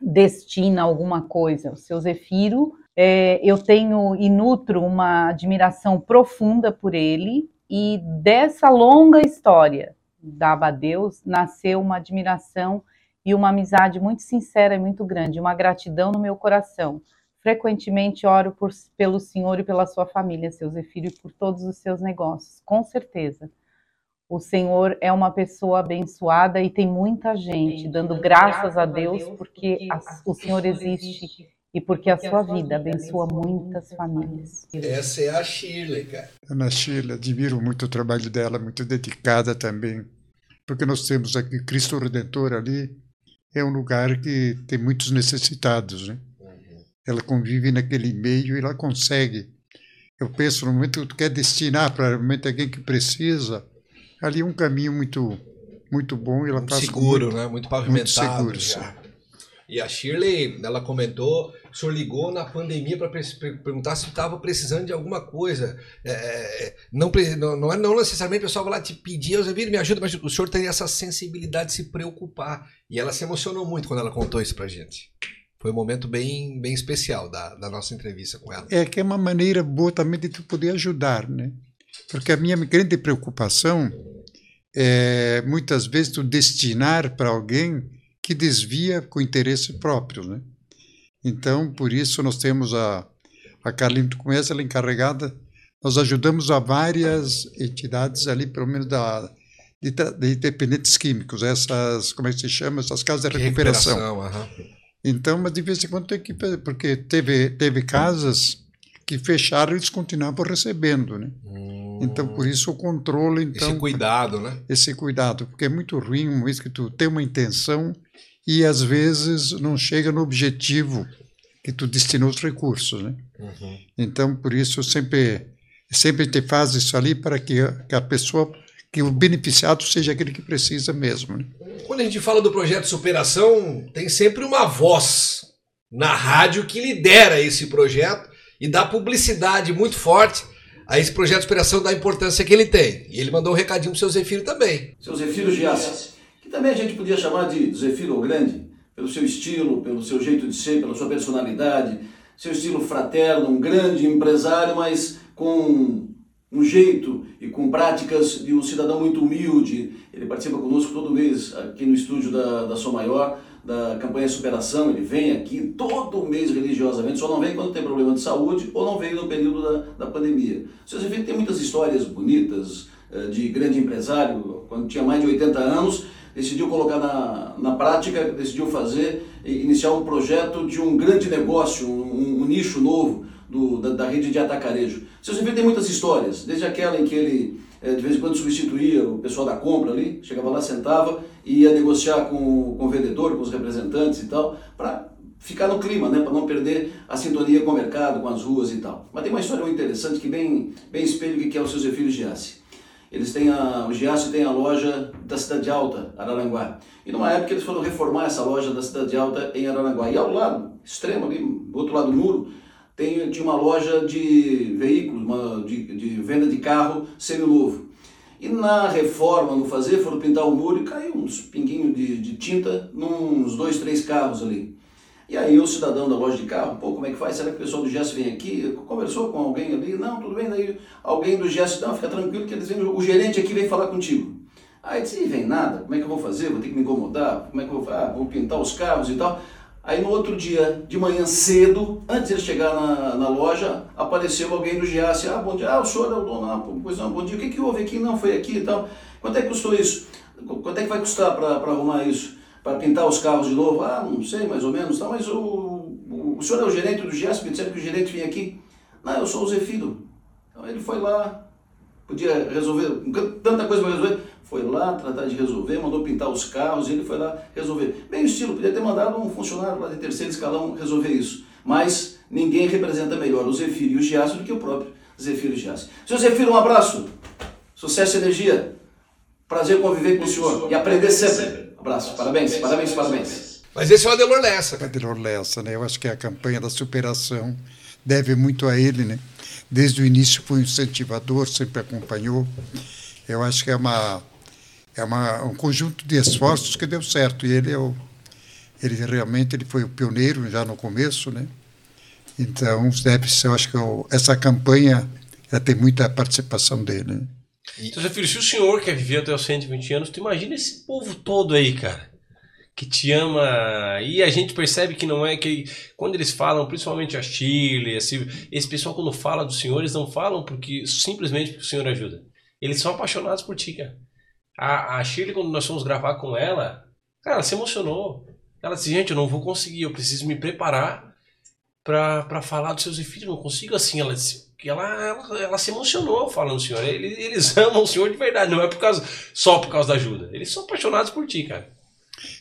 destina alguma coisa. O seu Zefiro, é, eu tenho e nutro uma admiração profunda por ele, e dessa longa história da Abadeus nasceu uma admiração e uma amizade muito sincera e muito grande, uma gratidão no meu coração. Frequentemente oro por, pelo Senhor e pela sua família, seu Zefiro, e por todos os seus negócios, com certeza o Senhor é uma pessoa abençoada e tem muita gente dando graças a Deus porque a, o Senhor existe e porque a sua vida abençoa muitas famílias. Essa é a Shirley, cara. Ana Shirley, admiro muito o trabalho dela, muito dedicada também, porque nós temos aqui Cristo Redentor ali, é um lugar que tem muitos necessitados, né? Ela convive naquele meio e ela consegue. Eu penso, no momento que tu quer destinar para realmente alguém que precisa, ali um caminho muito muito bom e ela muito seguro, muito, né? Muito pavimentado. Muito seguro. E a Shirley, ela comentou, o senhor ligou na pandemia para perguntar se estava precisando de alguma coisa. É, não, não, é não necessariamente o pessoal vai lá te pedir, eu me ajuda, mas o senhor tem essa sensibilidade de se preocupar. E ela se emocionou muito quando ela contou isso para gente. Foi um momento bem, bem especial da, da nossa entrevista com ela. É que é uma maneira boa também de tu poder ajudar, né? Porque a minha grande preocupação é muitas vezes tu destinar para alguém que desvia com interesse próprio, né? Então, por isso nós temos a a Carlinhos, tu conhece ela encarregada, nós ajudamos a várias entidades ali, pelo menos da de, de dependentes químicos, essas, como é que se chama, essas casas de recuperação. recuperação Então, mas de vez em quando tem que, porque teve, teve casas que fecharam eles continuavam recebendo, né? Hum. Então, por isso o controle, então... Esse cuidado, né? Esse cuidado, porque é muito ruim uma vez que tu tem uma intenção e às vezes não chega no objetivo que tu destinou os recursos, né? Uhum. Então, por isso sempre sempre te faz isso ali para que, que a pessoa que o beneficiado seja aquele que precisa mesmo. Né? Quando a gente fala do projeto Superação, tem sempre uma voz na rádio que lidera esse projeto e dá publicidade muito forte a esse projeto de superação da importância que ele tem. E ele mandou um recadinho pro seu Zefiro também. Seu Zefiro Giassi, que também a gente podia chamar de Zefiro o Grande, pelo seu estilo, pelo seu jeito de ser, pela sua personalidade, seu estilo fraterno, um grande empresário, mas com um jeito e com práticas de um cidadão muito humilde. Ele participa conosco todo mês aqui no estúdio da, da Som Maior da campanha Superação, ele vem aqui todo mês religiosamente, só não vem quando tem problema de saúde ou não veio no período da, da pandemia. O seu tem muitas histórias bonitas eh, de grande empresário, quando tinha mais de 80 anos, decidiu colocar na, na prática, decidiu fazer, iniciar um projeto de um grande negócio, um, um nicho novo do, da, da, rede de atacarejo. Seu Zefiro tem muitas histórias, desde aquela em que ele de vez em quando substituía o pessoal da compra ali, chegava lá, sentava e ia negociar com, com o vendedor, com os representantes e tal, para ficar no clima, né, para não perder a sintonia com o mercado, com as ruas e tal. Mas tem uma história muito interessante que bem, bem espelha o que é o seu Zefiro Giassi. Eles têm a, o Giassi tem a loja da Cidade Alta, Araranguá. E numa época eles foram reformar essa loja da Cidade Alta em Araranguá. E ao lado, extremo ali, do outro lado do muro, tem, tinha uma loja de veículos, uma, de, de venda de carro seminovo. E na reforma, no fazer, foram pintar o muro e caiu uns pinguinhos de, de tinta nos dois, três carros ali. E aí o cidadão da loja de carro, pô, como é que faz? Será que o pessoal do GES vem aqui? Conversou com alguém ali? Não, tudo bem. Daí alguém do GES, não, fica tranquilo que eles vêm, o gerente aqui vem falar contigo. Aí disse, vem nada, como é que eu vou fazer? Vou ter que me incomodar? Como é que eu vou, ah, vou pintar os carros e tal. Aí no outro dia, de manhã cedo, antes de ele chegar na, na loja, apareceu alguém do Giasse. Ah, bom dia. Ah, o senhor é o dono. Ah, pois não, bom dia. O que, que houve aqui? Não, foi aqui e tal. Quanto é que custou isso? Quanto é que vai custar para arrumar isso? Para pintar os carros de novo? Ah, não sei, mais ou menos. Tá, mas o, o, o senhor é o gerente do Giasse? Me disseram que o gerente vinha aqui. Não, eu sou o Zefiro. Então ele foi lá, podia resolver tanta coisa para resolver. Foi lá tratar de resolver, mandou pintar os carros e ele foi lá resolver. Bem estilo, podia ter mandado um funcionário lá de terceiro escalão resolver isso. Mas ninguém representa melhor o Zefiro e o Giaço do que o próprio Zefiro Giaço. Seu Zefiro, um abraço. Sucesso e energia. Prazer conviver com o senhor e aprender sempre. Abraço. Parabéns, parabéns, parabéns. Mas esse é o Adelor Lessa. Adelor Lessa, né? Eu acho que a campanha da superação deve muito a ele, né? Desde o início foi um incentivador, sempre acompanhou. Eu acho que é uma é uma, um conjunto de esforços que deu certo e ele é o, ele realmente ele foi o pioneiro já no começo, né? Então deve ser, eu acho que eu, essa campanha ela tem muita participação dele. Né? Então, filho, se o senhor quer viver até os 120 anos, tu imagina esse povo todo aí, cara. Que te ama. E a gente percebe que não é que. Quando eles falam, principalmente a Chile, esse, esse pessoal, quando fala do senhor, eles não falam porque simplesmente porque o senhor ajuda. Eles são apaixonados por ti, cara. A, a Shirley, quando nós fomos gravar com ela, cara, ela se emocionou. Ela disse, gente, eu não vou conseguir, eu preciso me preparar para falar dos seus filhos, não consigo assim. Ela disse, ela, ela, ela, se emocionou falando do Senhor. Eles, eles amam o Senhor de verdade, não é por causa, só por causa da ajuda. Eles são apaixonados por ti, cara.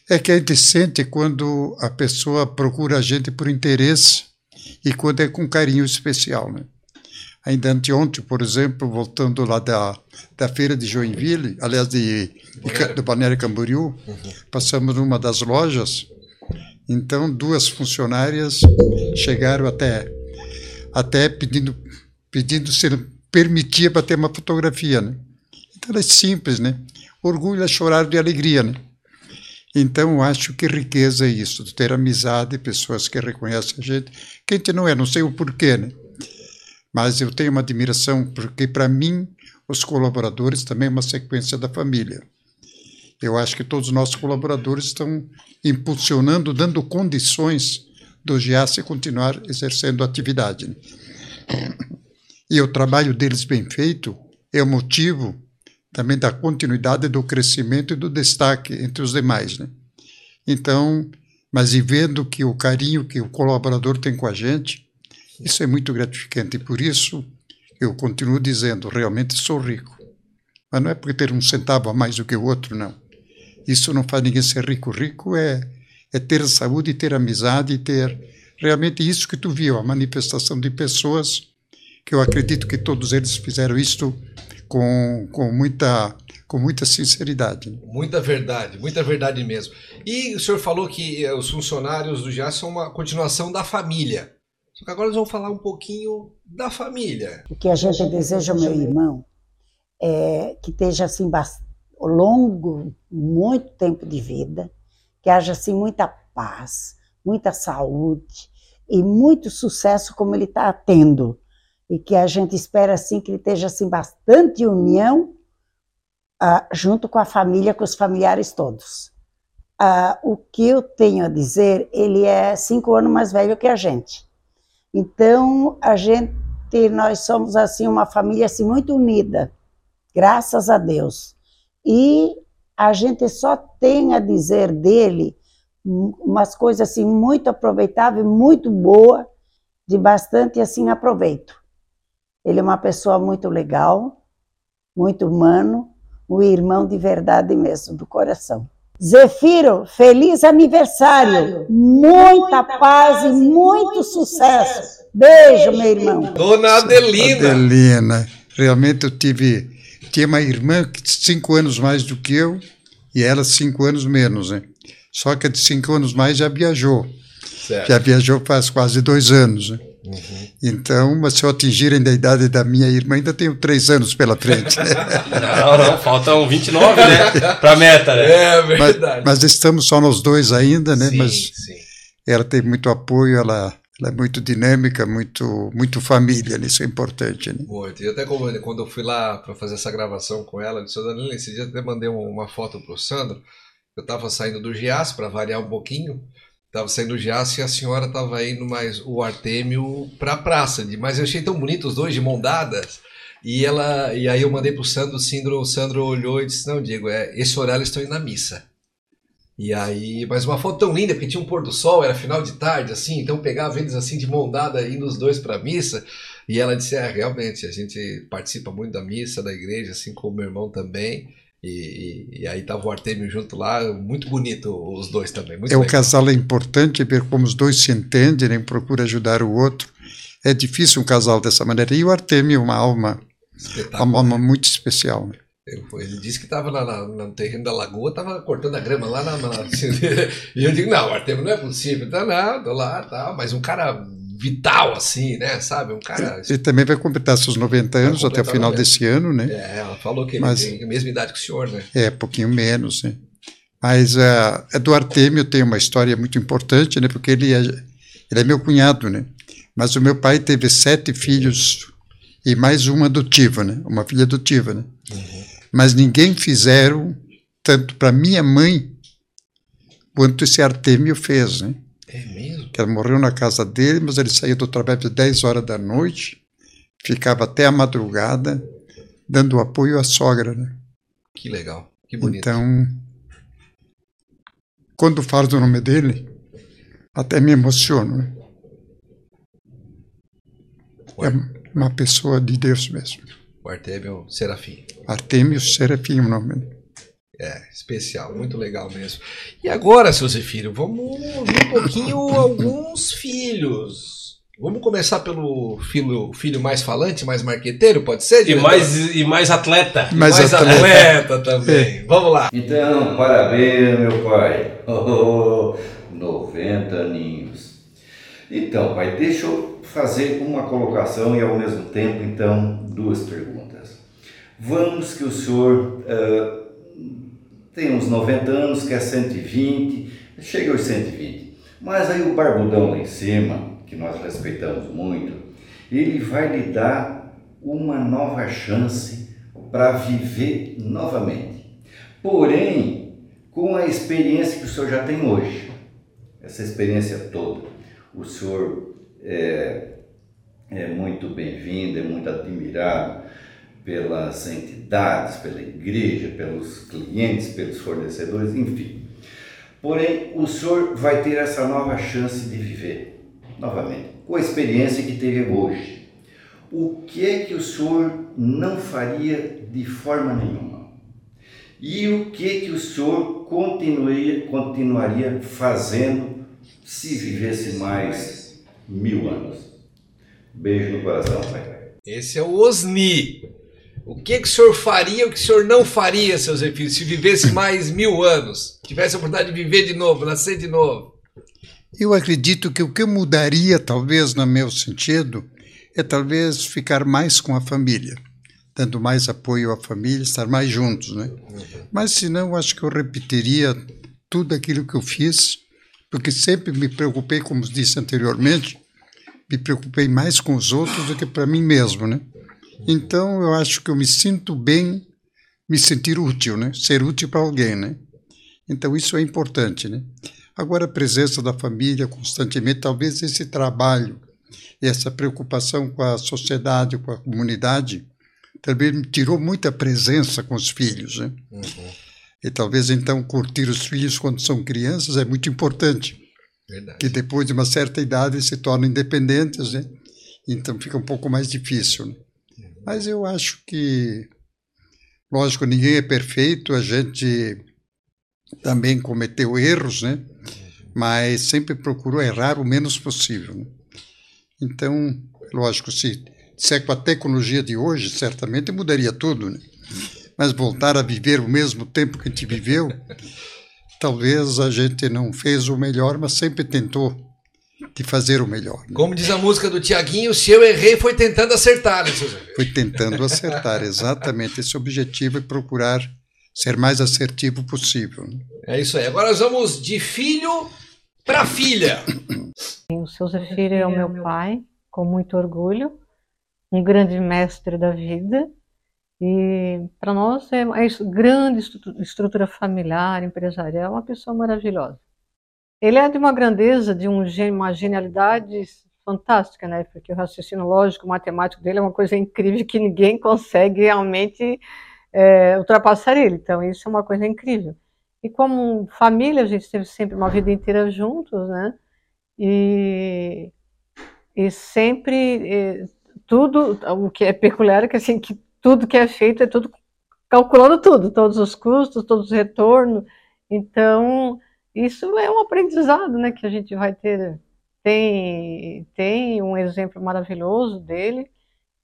É que a gente sente quando a pessoa procura a gente por interesse e quando é com carinho especial, né? Ainda anteontem, por exemplo, voltando lá da, da feira de Joinville, aliás, de, de, do Balneário Camboriú, passamos numa das lojas, então duas funcionárias chegaram até, até pedindo, pedindo se permitia para ter uma fotografia, né? Então é simples, né? Orgulho é chorar de alegria, né? Então, acho que riqueza é isso, ter amizade, pessoas que reconhecem a gente, que a gente não é, não sei o porquê, né? Mas eu tenho uma admiração, porque para mim, os colaboradores também é uma sequência da família. Eu acho que todos os nossos colaboradores estão impulsionando, dando condições do GIASE continuar exercendo atividade. E o trabalho deles bem feito é o motivo também da continuidade do crescimento e do destaque entre os demais. Né? Então, mas e vendo que o carinho que o colaborador tem com a gente, isso é muito gratificante e por isso eu continuo dizendo, realmente sou rico. Mas não é porque ter um centavo a mais do que o outro, não. Isso não faz ninguém ser rico. Rico é, é ter saúde, ter amizade, ter realmente isso que tu viu, a manifestação de pessoas que eu acredito que todos eles fizeram isto com, com muita com muita sinceridade. Muita verdade, muita verdade mesmo. E o senhor falou que eh, os funcionários do JAS são uma continuação da família. Só que agora nós vamos falar um pouquinho da família. O que a gente deseja, meu irmão, é que esteja assim longo, muito tempo de vida, que haja assim muita paz, muita saúde e muito sucesso como ele está tendo. E que a gente espera assim que ele esteja assim bastante união ah, junto com a família, com os familiares todos. Ah, o que eu tenho a dizer, ele é cinco anos mais velho que a gente. Então, a gente, nós somos assim uma família assim muito unida, graças a Deus. E a gente só tem a dizer dele umas coisas assim muito aproveitáveis, muito boa, de bastante assim aproveito. Ele é uma pessoa muito legal, muito humano, um irmão de verdade mesmo, do coração. Zefiro, feliz aniversário. Muita paz e muito sucesso. Beijo, meu irmão. Dona Adelina. Adelina. Realmente eu tive. Tinha uma irmã que cinco anos mais do que eu e ela cinco anos menos, né? Só que a de cinco anos mais já viajou. Certo. Já viajou faz quase dois anos, né? Uhum. Então, mas se eu atingir ainda a idade da minha irmã, ainda tenho três anos pela frente. não, não, faltam 29, né? Para meta, né? É verdade. Mas, mas, estamos só nós dois ainda, né? Sim, mas sim. ela tem muito apoio, ela, ela é muito dinâmica, muito, muito família, isso é importante. Né? Muito. E até quando eu fui lá para fazer essa gravação com ela, disse, Danilo, esse dia até mandei uma foto para o Sandro. Eu estava saindo do Gias para variar um pouquinho. Tava saindo de aço e a senhora tava indo mais o Artêmio pra praça. Mas eu achei tão bonito os dois de mão dadas. E ela e aí eu mandei pro Sandro, o Sandro, o Sandro olhou e disse: "Não, Diego, é, esse horário eles estão indo na missa". E aí, mas uma foto tão linda, porque tinha um pôr do sol, era final de tarde assim, então pegava eles assim de mão dada indo os dois para missa. E ela disse: é, realmente, a gente participa muito da missa da igreja, assim como meu irmão também. E, e, e aí tava o Artemio junto lá, muito bonito os dois também. É legal. casal é importante ver como os dois se entendem, né? procura ajudar o outro. É difícil um casal dessa maneira. E o Artemio uma alma, uma alma muito especial. né? Ele disse que estava no terreno da lagoa, estava cortando a grama lá na. na- e eu digo, não, Artemio, não é possível. Tá, tô lá, tá. Mas um cara vital, assim, né? Sabe? Um cara. Ele também vai completar seus 90 anos até o final 90. desse ano, né? É, ela falou que ele Mas- tem a mesma idade que o senhor, né? É, pouquinho menos, né? Mas uh, Eduardo Artemio tem uma história muito importante, né? Porque ele é, ele é meu cunhado, né? Mas o meu pai teve sete filhos e mais uma adotiva, né? Uma filha adotiva, né? Mas ninguém fizeram tanto para minha mãe quanto esse Artemio fez, né? É mesmo? Que ela morreu na casa dele, mas ele saía do trabalho às 10 horas da noite, ficava até a madrugada, dando apoio à sogra, né? Que legal, que bonito. Então, quando falo do nome dele, até me emociono. Né? É uma pessoa de Deus mesmo. O Artemio Serafim. Artemio Serafim, o nome. né? É, especial, muito legal mesmo. E agora, seu Zefiro, vamos ouvir um pouquinho alguns filhos. Vamos começar pelo filho, filho mais falante, mais marqueteiro, pode ser? E mais, e mais atleta. E mais, atleta, também. Vamos lá. Então, parabéns, meu pai. Oh, 90 aninhos. Então, pai, deixa eu fazer uma colocação e ao mesmo tempo, então, duas perguntas. Vamos que o senhor ah, tem uns 90 anos, quer 120, chega aos 120. Mas aí o barbudão lá em cima, que nós respeitamos muito, ele vai lhe dar uma nova chance para viver novamente. Porém, com a experiência que o senhor já tem hoje, essa experiência toda, o senhor é, é muito bem-vindo, é muito admirado pelas entidades, pela igreja, pelos clientes, pelos fornecedores, enfim. Porém, o senhor vai ter essa nova chance de viver novamente, com a experiência que teve hoje. O que é que o senhor não faria de forma nenhuma? E o que é que o senhor continuaria, continuaria fazendo se vivesse mais mil anos? Beijo no coração, pai. Esse é o Osni. O que, que o senhor faria, o que o senhor não faria, seu Zefiro, se vivesse mais mil anos? Tivesse a oportunidade de viver de novo, nascer de novo? Eu acredito que o que eu mudaria, talvez, no meu sentido, é talvez ficar mais com a família, dando mais apoio à família, estar mais juntos, né? Mas, se não, acho que eu repetiria tudo aquilo que eu fiz, porque sempre me preocupei, como disse anteriormente, me preocupei mais com os outros do que para mim mesmo, né? Então, eu acho que eu me sinto bem me sentir útil, né? Ser útil para alguém, né? Então, isso é importante, né? Agora, a presença da família constantemente, talvez esse trabalho e essa preocupação com a sociedade, com a comunidade, também me tirou muita presença com os filhos, né? E talvez, então, curtir os filhos quando são crianças é muito importante. Verdade. Que depois de uma certa idade se tornam independentes, né? Então fica um pouco mais difícil, né? Mas eu acho que, lógico, ninguém é perfeito, a gente também cometeu erros, né? Mas sempre procurou errar o menos possível. Né? Então, lógico, se, se é com a tecnologia de hoje, certamente mudaria tudo, né? Mas voltar a viver o mesmo tempo que a gente viveu, talvez a gente não fez o melhor, mas sempre tentou de fazer o melhor. né? Como diz a música do Tiaguinho, se eu errei foi tentando acertar, né? Foi tentando acertar, exatamente. Esse objetivo é procurar ser mais assertivo possível. né? É isso aí. Agora nós vamos de filho para filha. O seu Zefiro é o meu pai, com muito orgulho, um grande mestre da vida. E para nós é uma es- grande estru- estrutura familiar, empresarial, uma pessoa maravilhosa. Ele é de uma grandeza, de um uma genialidade fantástica, né? Porque o raciocínio lógico, matemático dele é uma coisa incrível que ninguém consegue realmente é, ultrapassar ele. Então, isso é uma coisa incrível. E como família, a gente teve sempre uma vida inteira juntos, né? E, e sempre, eh, tudo, o que é peculiar é que assim, que tudo que é feito é tudo calculando tudo, todos os custos, todos os retornos. Então, isso é um aprendizado, né, que a gente vai ter. Tem, tem um exemplo maravilhoso dele.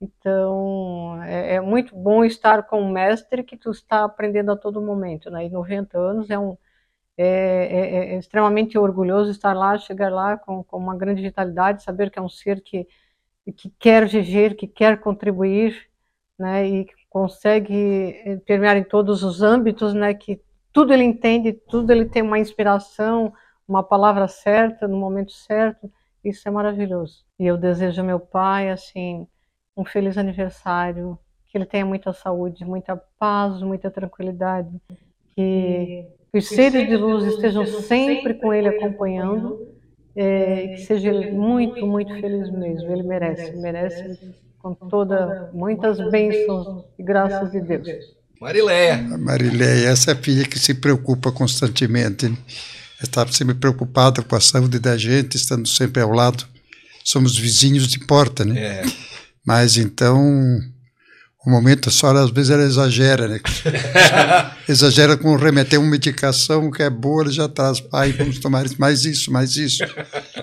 Então, é, é muito bom estar com um mestre que tu está aprendendo a todo momento, né? E 90 anos é um é, é, é, extremamente orgulhoso estar lá, chegar lá com, com uma grande vitalidade, saber que é um ser que, que quer viver, que quer contribuir, né? E consegue eh, permear em todos os âmbitos, né? Que tudo ele entende, tudo ele tem uma inspiração, uma palavra certa no momento certo. Isso é maravilhoso. E eu desejo ao meu pai, assim, um feliz aniversário, que ele tenha muita saúde, muita paz, muita tranquilidade, que, que os seres de luz estejam sempre com ele acompanhando, é, que seja ele muito, muito feliz mesmo. Ele merece, merece com toda muitas bênçãos e graças de Deus. Marileia. A Marileia, essa é a filha que se preocupa constantemente. Né? Está sempre preocupada com a saúde da gente, estando sempre ao lado. Somos vizinhos de porta, né? É. Mas então, o momento só às vezes ela exagera, né? exagera com remeter uma medicação que é boa, ela já traz, pai, vamos tomar mais isso, mais isso.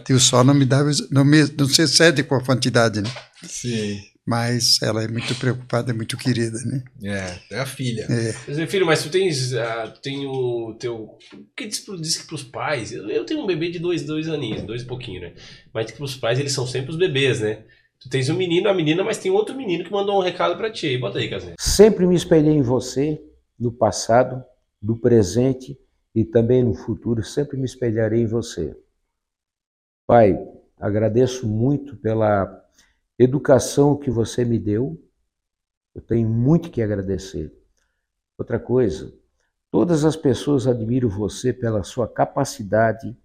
E o sol não me dá, não, me, não se excede com a quantidade, né? Sim. Mas ela é muito preocupada, é muito querida, né? É, é a filha. É. Mas, filho, mas tu tens, uh, tu tem o teu. O que diz, diz que pros pais? Eu, eu tenho um bebê de dois, dois aninhos, dois e pouquinho, né? Mas que pros pais eles são sempre os bebês, né? Tu tens um menino, a menina, mas tem outro menino que mandou um recado pra ti. Bota aí, Casinha. Sempre me espelhei em você, no passado, no presente e também no futuro, sempre me espelharei em você. Pai, agradeço muito pela educação que você me deu. Eu tenho muito que agradecer. Outra coisa, todas as pessoas admiram você pela sua capacidade,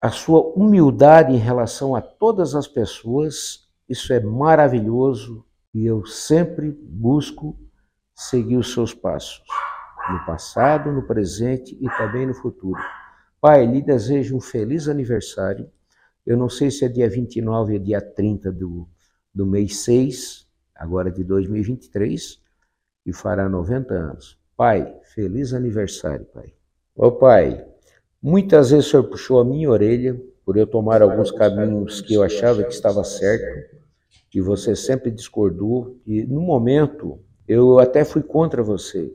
a sua humildade em relação a todas as pessoas. Isso é maravilhoso e eu sempre busco seguir os seus passos, no passado, no presente e também no futuro. Pai, lhe desejo um feliz aniversário. Eu não sei se é dia 29 ou dia 30 do, do mês 6, agora de 2023, e fará 90 anos. Pai, feliz aniversário, pai. Ô pai, muitas vezes o senhor puxou a minha orelha por eu tomar alguns caminhos que eu achava que estava certo, e você sempre discordou, e no momento eu até fui contra você.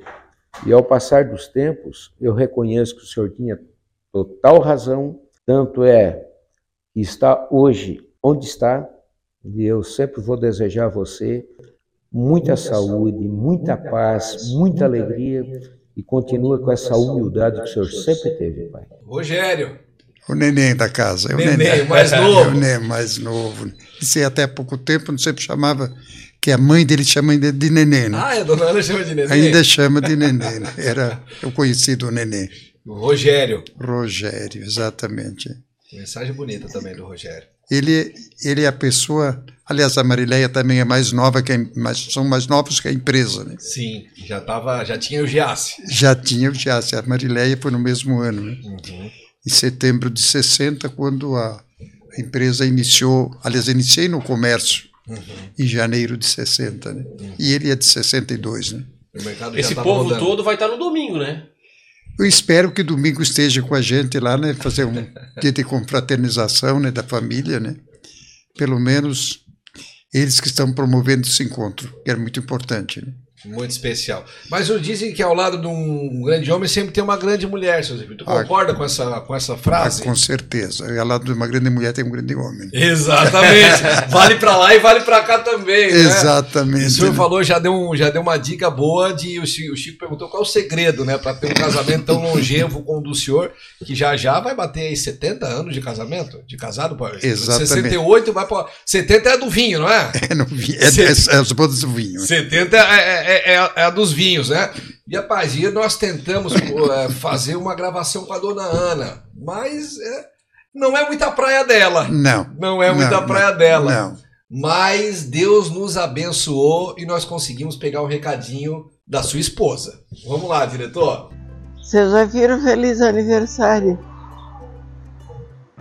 E ao passar dos tempos, eu reconheço que o senhor tinha total razão, tanto é que está hoje onde está, e eu sempre vou desejar a você muita saúde, muita paz, muita alegria e continua com essa humildade que o senhor sempre teve, pai. Rogério. O neném da casa. É o Neném, neném, o mais É novo. o neném mais novo. Isso até há pouco tempo, não sempre chamava, que a mãe dele chama ainda de neném, né? Ah, a dona Ana chama de neném. Ainda chama de neném. né? Era o conhecido neném. Rogério. Rogério, exatamente. Mensagem bonita também do Rogério. Ele, ele é a pessoa. Aliás, a Marileia também é mais nova que a, mais, são mais novos que a empresa, né? Sim, já tava, já tinha o Giasse. Já tinha o Giasse. A Marileia foi no mesmo ano, né? Uhum. Em setembro de 60, quando a, empresa iniciou. Aliás, iniciei no comércio Uhum. em janeiro de 60, né? E ele é de 62, né? Esse povo rodando. todo vai estar no domingo, né? Eu espero que domingo esteja com a gente lá, né? Fazer um dia de confraternização, né? Da família, né? Pelo menos eles que estão promovendo esse encontro, que é muito importante, né? Muito especial. Mas o dizem que ao lado de um grande homem sempre tem uma grande mulher, seu Zé. Tu Ah, concorda com essa, com essa frase? Ah, com certeza. Ao lado de uma grande mulher tem um grande homem. Exatamente. vale pra lá e vale pra cá também. né? Exatamente, O senhor né? falou, já deu, um, já deu uma dica boa de. O Chico, perguntou qual é o segredo, né? Pra ter um casamento tão longevo como o do senhor, que já já vai bater aí 70 anos de casamento? De casado, pô. Exatamente. 68 vai pra. 70 é do vinho, não é? É, no vinho, é, é, é as bodas do vinho. 70 é, é, é, é a dos vinhos, né? E rapaz, e nós tentamos é, fazer uma gravação com a dona Ana, mas é, não é muita praia dela. Não. Não é muita Não, praia não, dela. não. Mas Deus nos abençoou e nós conseguimos pegar o recadinho da sua esposa. Vamos lá, diretor. Seu Zafiro, feliz aniversário.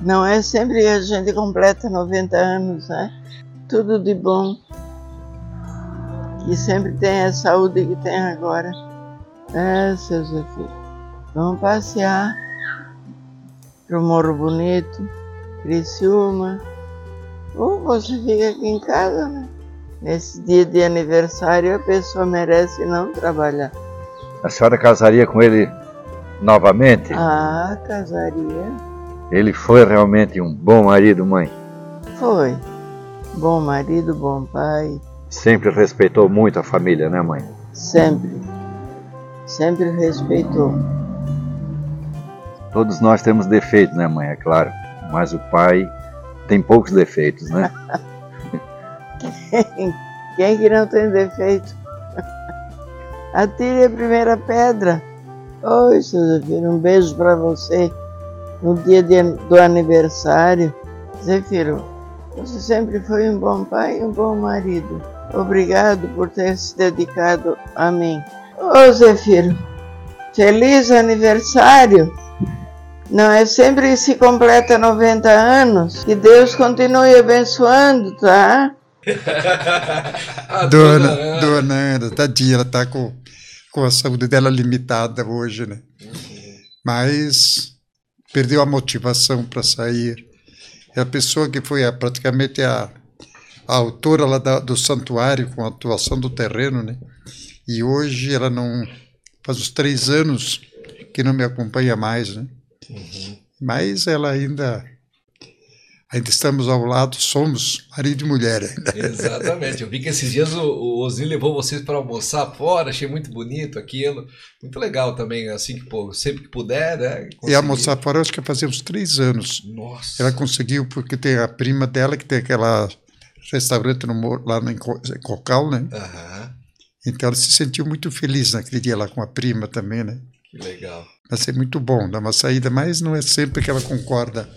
Não é sempre a gente completa 90 anos, né? Tudo de bom. Que sempre tem a saúde que tem agora. É, seu Zé Filho. Vamos passear pro Morro Bonito, Criciúma. Ou você fica aqui em casa, né? Nesse dia de aniversário a pessoa merece não trabalhar. A senhora casaria com ele novamente? Ah, casaria. Ele foi realmente um bom marido, mãe. Foi. Bom marido, bom pai. Sempre respeitou muito a família, né, mãe? Sempre. Sempre respeitou. Todos nós temos defeitos, né, mãe? É claro. Mas o pai tem poucos defeitos, né? Quem, quem que não tem defeito? Atire a primeira pedra. Oi, seu Zefiro, um beijo para você no dia de- do aniversário. Zefiro, você sempre foi um bom pai e um bom marido. Obrigado por ter se dedicado a mim. Ô, Zefiro, feliz aniversário! Não é sempre que se completa 90 anos. Que Deus continue abençoando, tá? Dona, dona Ana, tadinha, ela está com, com a saúde dela limitada hoje, né? Mas perdeu a motivação para sair. É a pessoa que foi a- praticamente a, a autora lá da- do santuário com a atuação do terreno, né? E hoje ela não. Faz uns três anos que não me acompanha mais, né? Mas ela ainda. Ainda estamos ao lado, somos marido e mulher ainda. Exatamente. Eu vi que esses dias o, o Osni levou vocês para almoçar fora, achei muito bonito aquilo. Muito legal também, assim que pô, sempre que puder, né? E conseguir. almoçar fora, acho que fazia uns três anos. Nossa. Ela conseguiu, porque tem a prima dela que tem aquela restaurante no, lá no, em Co- em Cocal, né? Aham. Então ela se sentiu muito feliz naquele dia lá com a prima também, né? Que legal. Vai ser muito bom, dar uma saída, mas não é sempre que ela concorda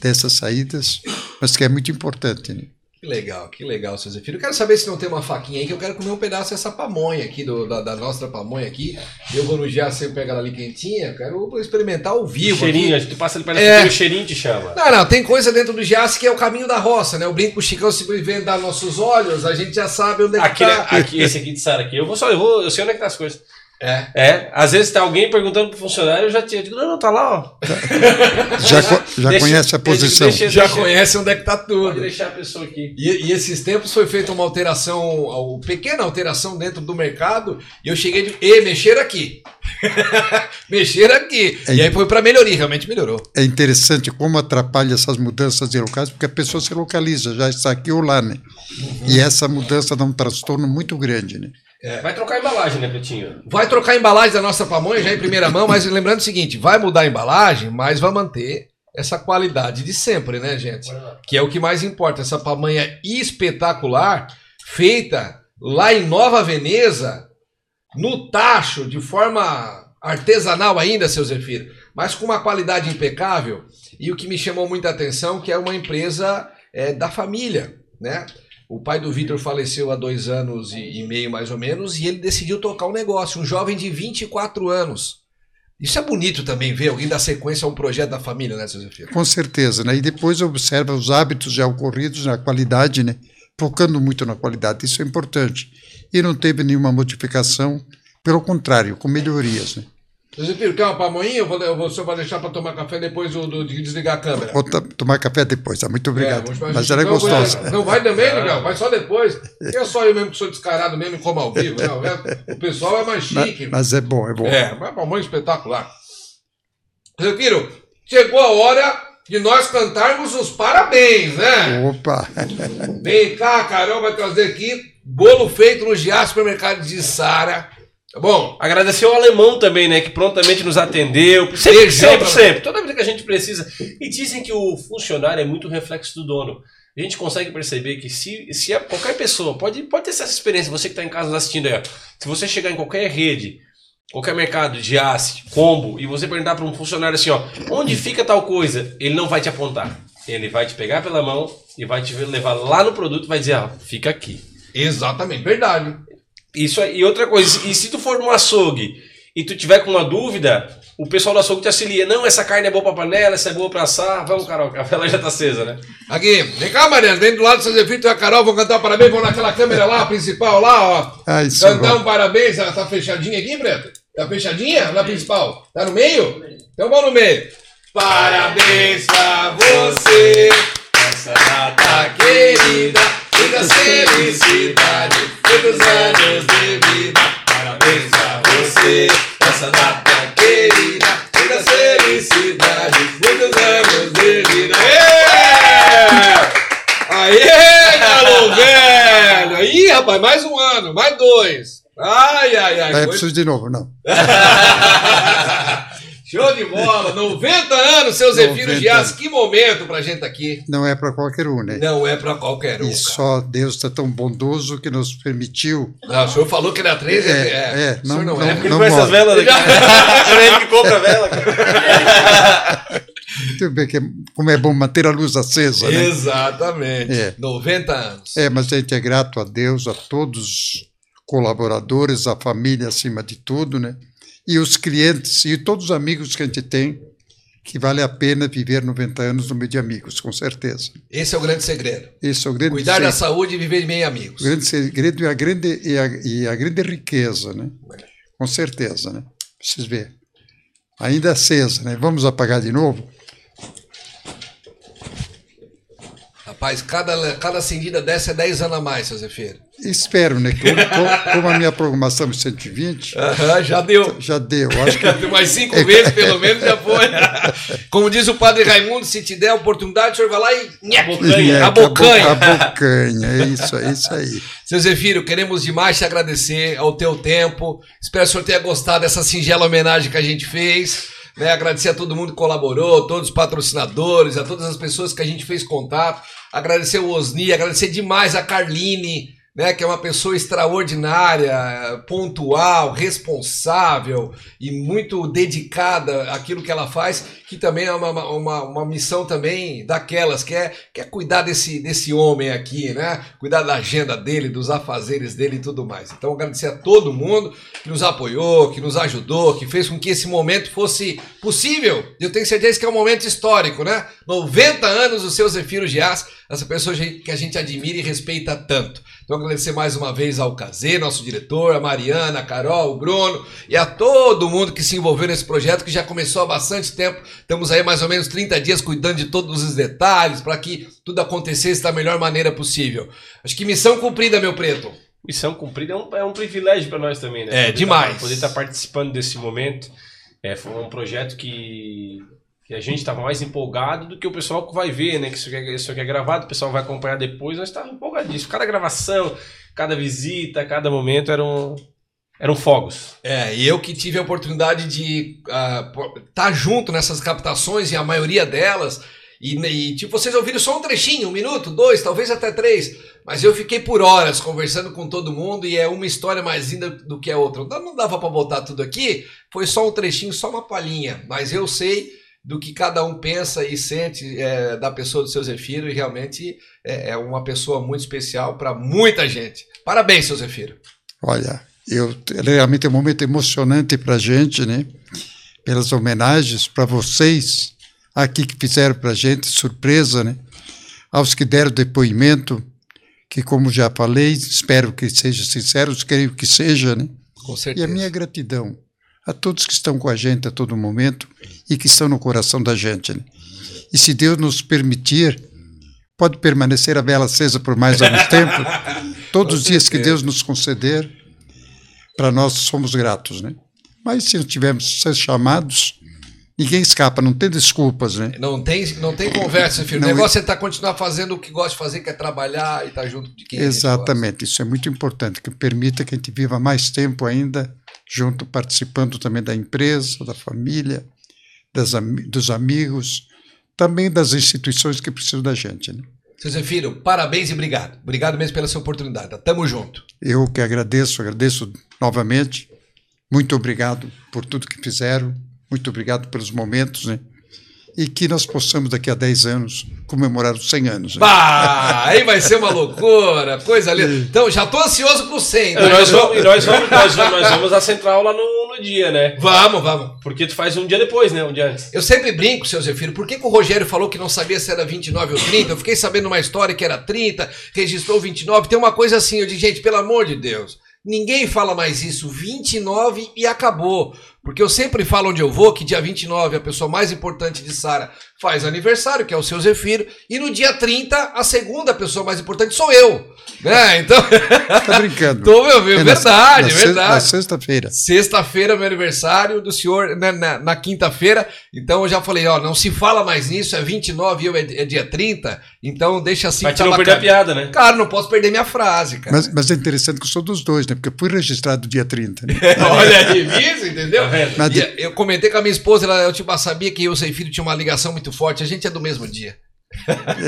dessas saídas, mas que é muito importante, né? Que legal, que legal, seu Zefiro. Eu quero saber se não tem uma faquinha aí, que eu quero comer um pedaço dessa pamonha aqui, do, da, da nossa pamonha aqui. Eu vou no Gia sempre pegar ela ali quentinha, eu quero experimentar ao vivo. cheirinho, aqui. tu passa ali perto É. o cheirinho te chama. Não, não, tem coisa dentro do Giasse que é o caminho da roça, né? O brinco o Chicão se vendo dar nossos olhos, a gente já sabe onde é que Aqui, tá. aqui, esse aqui de Sara aqui, eu vou só, eu vou, eu sei onde é que tá as coisas. É. É, às vezes tá alguém perguntando pro funcionário, eu já tinha, eu digo, não, não, tá lá, ó. Já, co- já Deixa- conhece a posição. deixa- Já deixa- conhece onde é que tá tudo. Pode deixar a pessoa aqui. E, e esses tempos foi feita uma alteração, uma pequena alteração dentro do mercado, e eu cheguei de. E mexer aqui. mexer aqui. E aí foi para melhoria, realmente melhorou. É interessante como atrapalha essas mudanças de locais, porque a pessoa se localiza, já está aqui ou lá, né? E essa mudança dá um transtorno muito grande, né? Vai trocar a embalagem, né, Pretinho? Vai trocar a embalagem da nossa pamonha já em primeira mão, mas lembrando o seguinte: vai mudar a embalagem, mas vai manter essa qualidade de sempre, né, gente? Que é o que mais importa. Essa pamonha espetacular, feita lá em Nova Veneza, no tacho, de forma artesanal ainda, seu Zefiro, mas com uma qualidade impecável. E o que me chamou muita atenção que é uma empresa é, da família, né? O pai do Vitor faleceu há dois anos e, e meio, mais ou menos, e ele decidiu tocar um negócio. Um jovem de 24 anos. Isso é bonito também, ver alguém dar sequência a um projeto da família, né, Zefiro? Com certeza, né? E depois observa os hábitos já ocorridos na qualidade, né? Focando muito na qualidade, isso é importante. E não teve nenhuma modificação, pelo contrário, com melhorias, né? Zefiro, quer uma pamonhinha? Eu vou, eu vou, o senhor vai deixar para tomar café depois do, do- de desligar a câmera. Vou tomar café depois, tá? Muito obrigado. É, vamos- Mas ela é não, gostosa. vai- Não vai também, Miguel? Vai só depois. É só eu mesmo que sou descarado mesmo e como ao vivo. Não, é- o pessoal é mais Mas, chique. mas é bom, é bom. É, mas pamonha espetacular. Zefiro, chegou a hora de nós cantarmos os parabéns, né? Opa! Vem cá, Carol vai trazer aqui bolo feito no Giá Supermercado de Sara. Tá bom? Agradecer ao alemão também, né? Que prontamente nos atendeu. Sempre, sempre, sempre. Toda vez que a gente precisa. E dizem que o funcionário é muito reflexo do dono. A gente consegue perceber que se, se a- qualquer pessoa, pode, pode ter essa experiência, você que está em casa nos assistindo aí, ó. se você chegar em qualquer rede, qualquer mercado de aço, combo, e você perguntar para um funcionário assim, ó, onde fica tal coisa, ele não vai te apontar. Ele vai te pegar pela mão e vai te levar lá no produto e vai dizer, ó, fica aqui. Exatamente, verdade. Isso aí. E outra coisa, e se tu for num açougue e tu tiver com uma dúvida, o pessoal do açougue te auxilia. Não, essa carne é boa pra panela, essa é boa pra assar. Vamos, Carol, a vela já tá acesa, né? Aqui, vem cá, Mariana, vem do lado do seu Zefiro e a Carol, vão cantar parabéns, vão naquela câmera lá, a principal lá, ó. Ah, isso cantar é um parabéns, ela tá fechadinha aqui, Preto? Tá fechadinha na principal? Tá no meio? Então vamos no meio. Parabéns pra você, essa data querida, muita felicidade, muitos anos de vida. Parabéns pra você, essa data querida, muita felicidade, muitos anos de vida. Aê! Aê, galo velho! Aí, rapaz, mais um ano, mais dois. Ai, ai, ai. Coisa- preciso de novo, não. Show de bola! 90 anos, seu Zefiro 90. Gias, que momento pra gente aqui. Não é para qualquer um, né? Não é pra qualquer um. E só Deus está tão bondoso que nos permitiu. Não, o senhor falou que era 13, É, é. é, O senhor não- não, não- é. Ele não conhece as velas daqui. É ele que compra a vela. Muito bem, que é- como é bom manter a luz acesa, né? Exatamente. É. 90 anos. É, mas a gente é grato a Deus, a todos os colaboradores, a família acima de tudo, né? E os clientes e todos os amigos que a gente tem, que vale a pena viver 90 anos no meio de amigos, com certeza. Esse é o grande segredo. Esse é o grande Cuidar da segredo. saúde e viver em meio a amigos. O grande segredo e a grande, e a, e a grande riqueza, né? Com certeza, né? Vocês verem. Ainda acesa, né? Vamos apagar de novo? Rapaz, cada, cada acendida dessa é 10 anos a mais, seu Zefiro. Espero, né? Como, como a minha programação é 120. Aham, já deu. Já deu. Acho que... Mais cinco vezes, pelo menos, já foi. Como diz o padre Raimundo, se te der a oportunidade, o senhor vai lá e. É, a bocanha. A bocanha, é isso, é isso aí. Seu Zefiro, queremos demais te agradecer ao teu tempo. Espero que o senhor tenha gostado dessa singela homenagem que a gente fez. Né? Agradecer a todo mundo que colaborou, todos os patrocinadores, a todas as pessoas que a gente fez contato. Agradecer o Osni, agradecer demais a Carline, né? que é uma pessoa extraordinária, pontual, responsável e muito dedicada àquilo que ela faz, que também é uma, uma, uma missão também daquelas, que é, que é cuidar desse, desse homem aqui, né? Cuidar da agenda dele, dos afazeres dele e tudo mais. Então, agradecer a todo mundo que nos apoiou, que nos ajudou, que fez com que esse momento fosse possível. Eu tenho certeza que é um momento histórico, né? 90 anos do seu Zefiro Gias, essa pessoa que a gente admira e respeita tanto. Então, agradecer mais uma vez ao Cazê, nosso diretor, a Mariana, a Carol, o Bruno e a todo mundo que se envolveu nesse projeto, que já começou há bastante tempo. Estamos aí mais ou menos 30 dias cuidando de todos os detalhes para que tudo acontecesse da melhor maneira possível. Acho que missão cumprida, meu preto. Missão cumprida é um, é um privilégio para nós também, né? É, Poder demais. tá- poder estar participando desse momento. É, foi um projeto que, a gente estava mais empolgado do que o pessoal que vai ver, né? Que isso aqui, é- isso aqui é gravado, o pessoal vai acompanhar depois. Nós estávamos empolgadíssimos. Cada gravação, cada visita, cada momento eram, eram fogos. É, e eu que tive a oportunidade de estar junto nessas captações e a maioria delas. E, e, tipo, vocês ouviram só um trechinho, um minuto, dois, talvez até três. Mas eu fiquei por horas conversando com todo mundo e é uma história mais linda do que a outra. Não não dava para botar tudo aqui, foi só um trechinho, só uma palhinha. Mas eu sei do que cada um pensa e sente é, da pessoa do seu Zefiro e realmente é, é uma pessoa muito especial para muita gente. Parabéns, seu Zefiro. Olha, eu realmente é um momento emocionante para a gente, né? Pelas homenagens para vocês aqui que fizeram para a gente surpresa, né? Aos que deram depoimento, que como já falei, espero que sejam sinceros, creio que seja, né? Com E certeza. a minha gratidão a todos que estão com a gente a todo momento e que estão no coração da gente. Né? E se Deus nos permitir, pode permanecer a vela acesa por mais algum tempo. Todos os dias que Deus nos conceder, para nós somos gratos, né? Mas se não tivermos ser chamados, ninguém escapa, não tem desculpas, né? Não tem, não tem conversa, filho. Não, o negócio é estar continuar fazendo o que gosta de fazer, que é trabalhar e estar junto de quem. Exatamente, isso é muito importante, que permita que a gente viva mais tempo ainda junto, participando também da empresa, da família, das, dos amigos, também das instituições que precisam da gente. Né? Seu Zefiro, parabéns e obrigado. Obrigado mesmo pela sua oportunidade. Tamo junto. Eu que agradeço, agradeço novamente. Muito obrigado por tudo que fizeram, muito obrigado pelos momentos, né? E que nós possamos, daqui a 10 anos, comemorar os 100 anos. né? Bah, aí vai ser uma loucura, coisa linda. Então, já tô ansioso pro 100. E nós vamos, e nós vamos, nós vamos, nós vamos à central lá no, no no dia, né? Vamos, vamos. Porque tu faz um dia depois, né? Um dia antes. Eu sempre brinco, seu Zefiro, por que, que o Rogério falou que não sabia se era 29 ou 30? Eu fiquei sabendo uma história que era 30, registrou 29. Tem uma coisa assim, eu disse, gente, pelo amor de Deus, ninguém fala mais isso, 29 e acabou. Porque eu sempre falo onde eu vou que dia 29 a pessoa mais importante de Sara faz aniversário, que é o seu Zefiro, e no dia 30 a segunda pessoa mais importante sou eu. Né? Então. Tá brincando. Tô, meu, meu, É na- verdade, na se- verdade. Na sexta-feira. Sexta-feira, meu aniversário do senhor, né, na, na quinta-feira. Então eu já falei, ó, não se fala mais nisso, é 29 e eu é, é dia 30. Então deixa assim. Te tá não perder a bacana. piada, né? Cara, não posso perder minha frase, cara. Mas, mas é interessante que eu sou dos dois, né? Porque eu fui registrado dia 30. Né? Olha aí, isso, entendeu? Mas E eu comentei com a minha esposa, ela, eu tipo, sabia que eu e filho tinha uma ligação muito forte, a gente é do mesmo dia.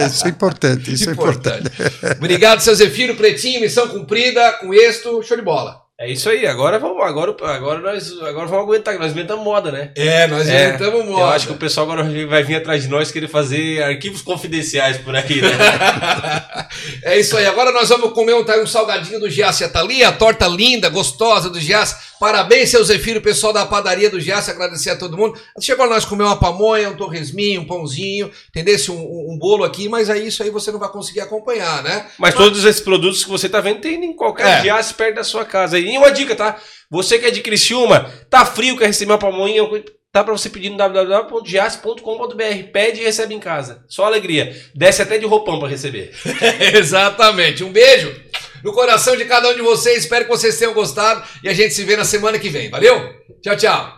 Isso é importante, isso é importante. Obrigado, seu Zefiro, pretinho, missão cumprida, com êxito, show de bola. É isso aí, agora vamos, agora, agora nós agora vamos aguentar, nós inventamos moda, né? É, nós inventamos moda. Eu acho que o pessoal agora vai vir atrás de nós querer fazer arquivos confidenciais por aí, né? É isso aí. Agora nós vamos comer um, tá, um salgadinho do Giasse tá ali, a torta linda, gostosa do Giasse. Parabéns, seu Zefiro, pessoal da padaria do Giasse, agradecer a todo mundo. Chegou nós comer uma pamonha, um torresminho, um pãozinho, entendesse? Um, um, um bolo aqui, mas aí isso aí você não vai conseguir acompanhar, né? Mas todos esses produtos que você tá vendo tem em qualquer É. perto da sua casa. E uma dica, tá? Você que é de Criciúma, tá frio, quer receber uma pamonha, tá pra você pedir no www.giasse.com.br. Pede e recebe em casa. Só alegria. Desce até de roupão pra receber. Exatamente. Um beijo no coração de cada um de vocês. Espero que vocês tenham gostado e a gente se vê na semana que vem. Valeu? Tchau, tchau.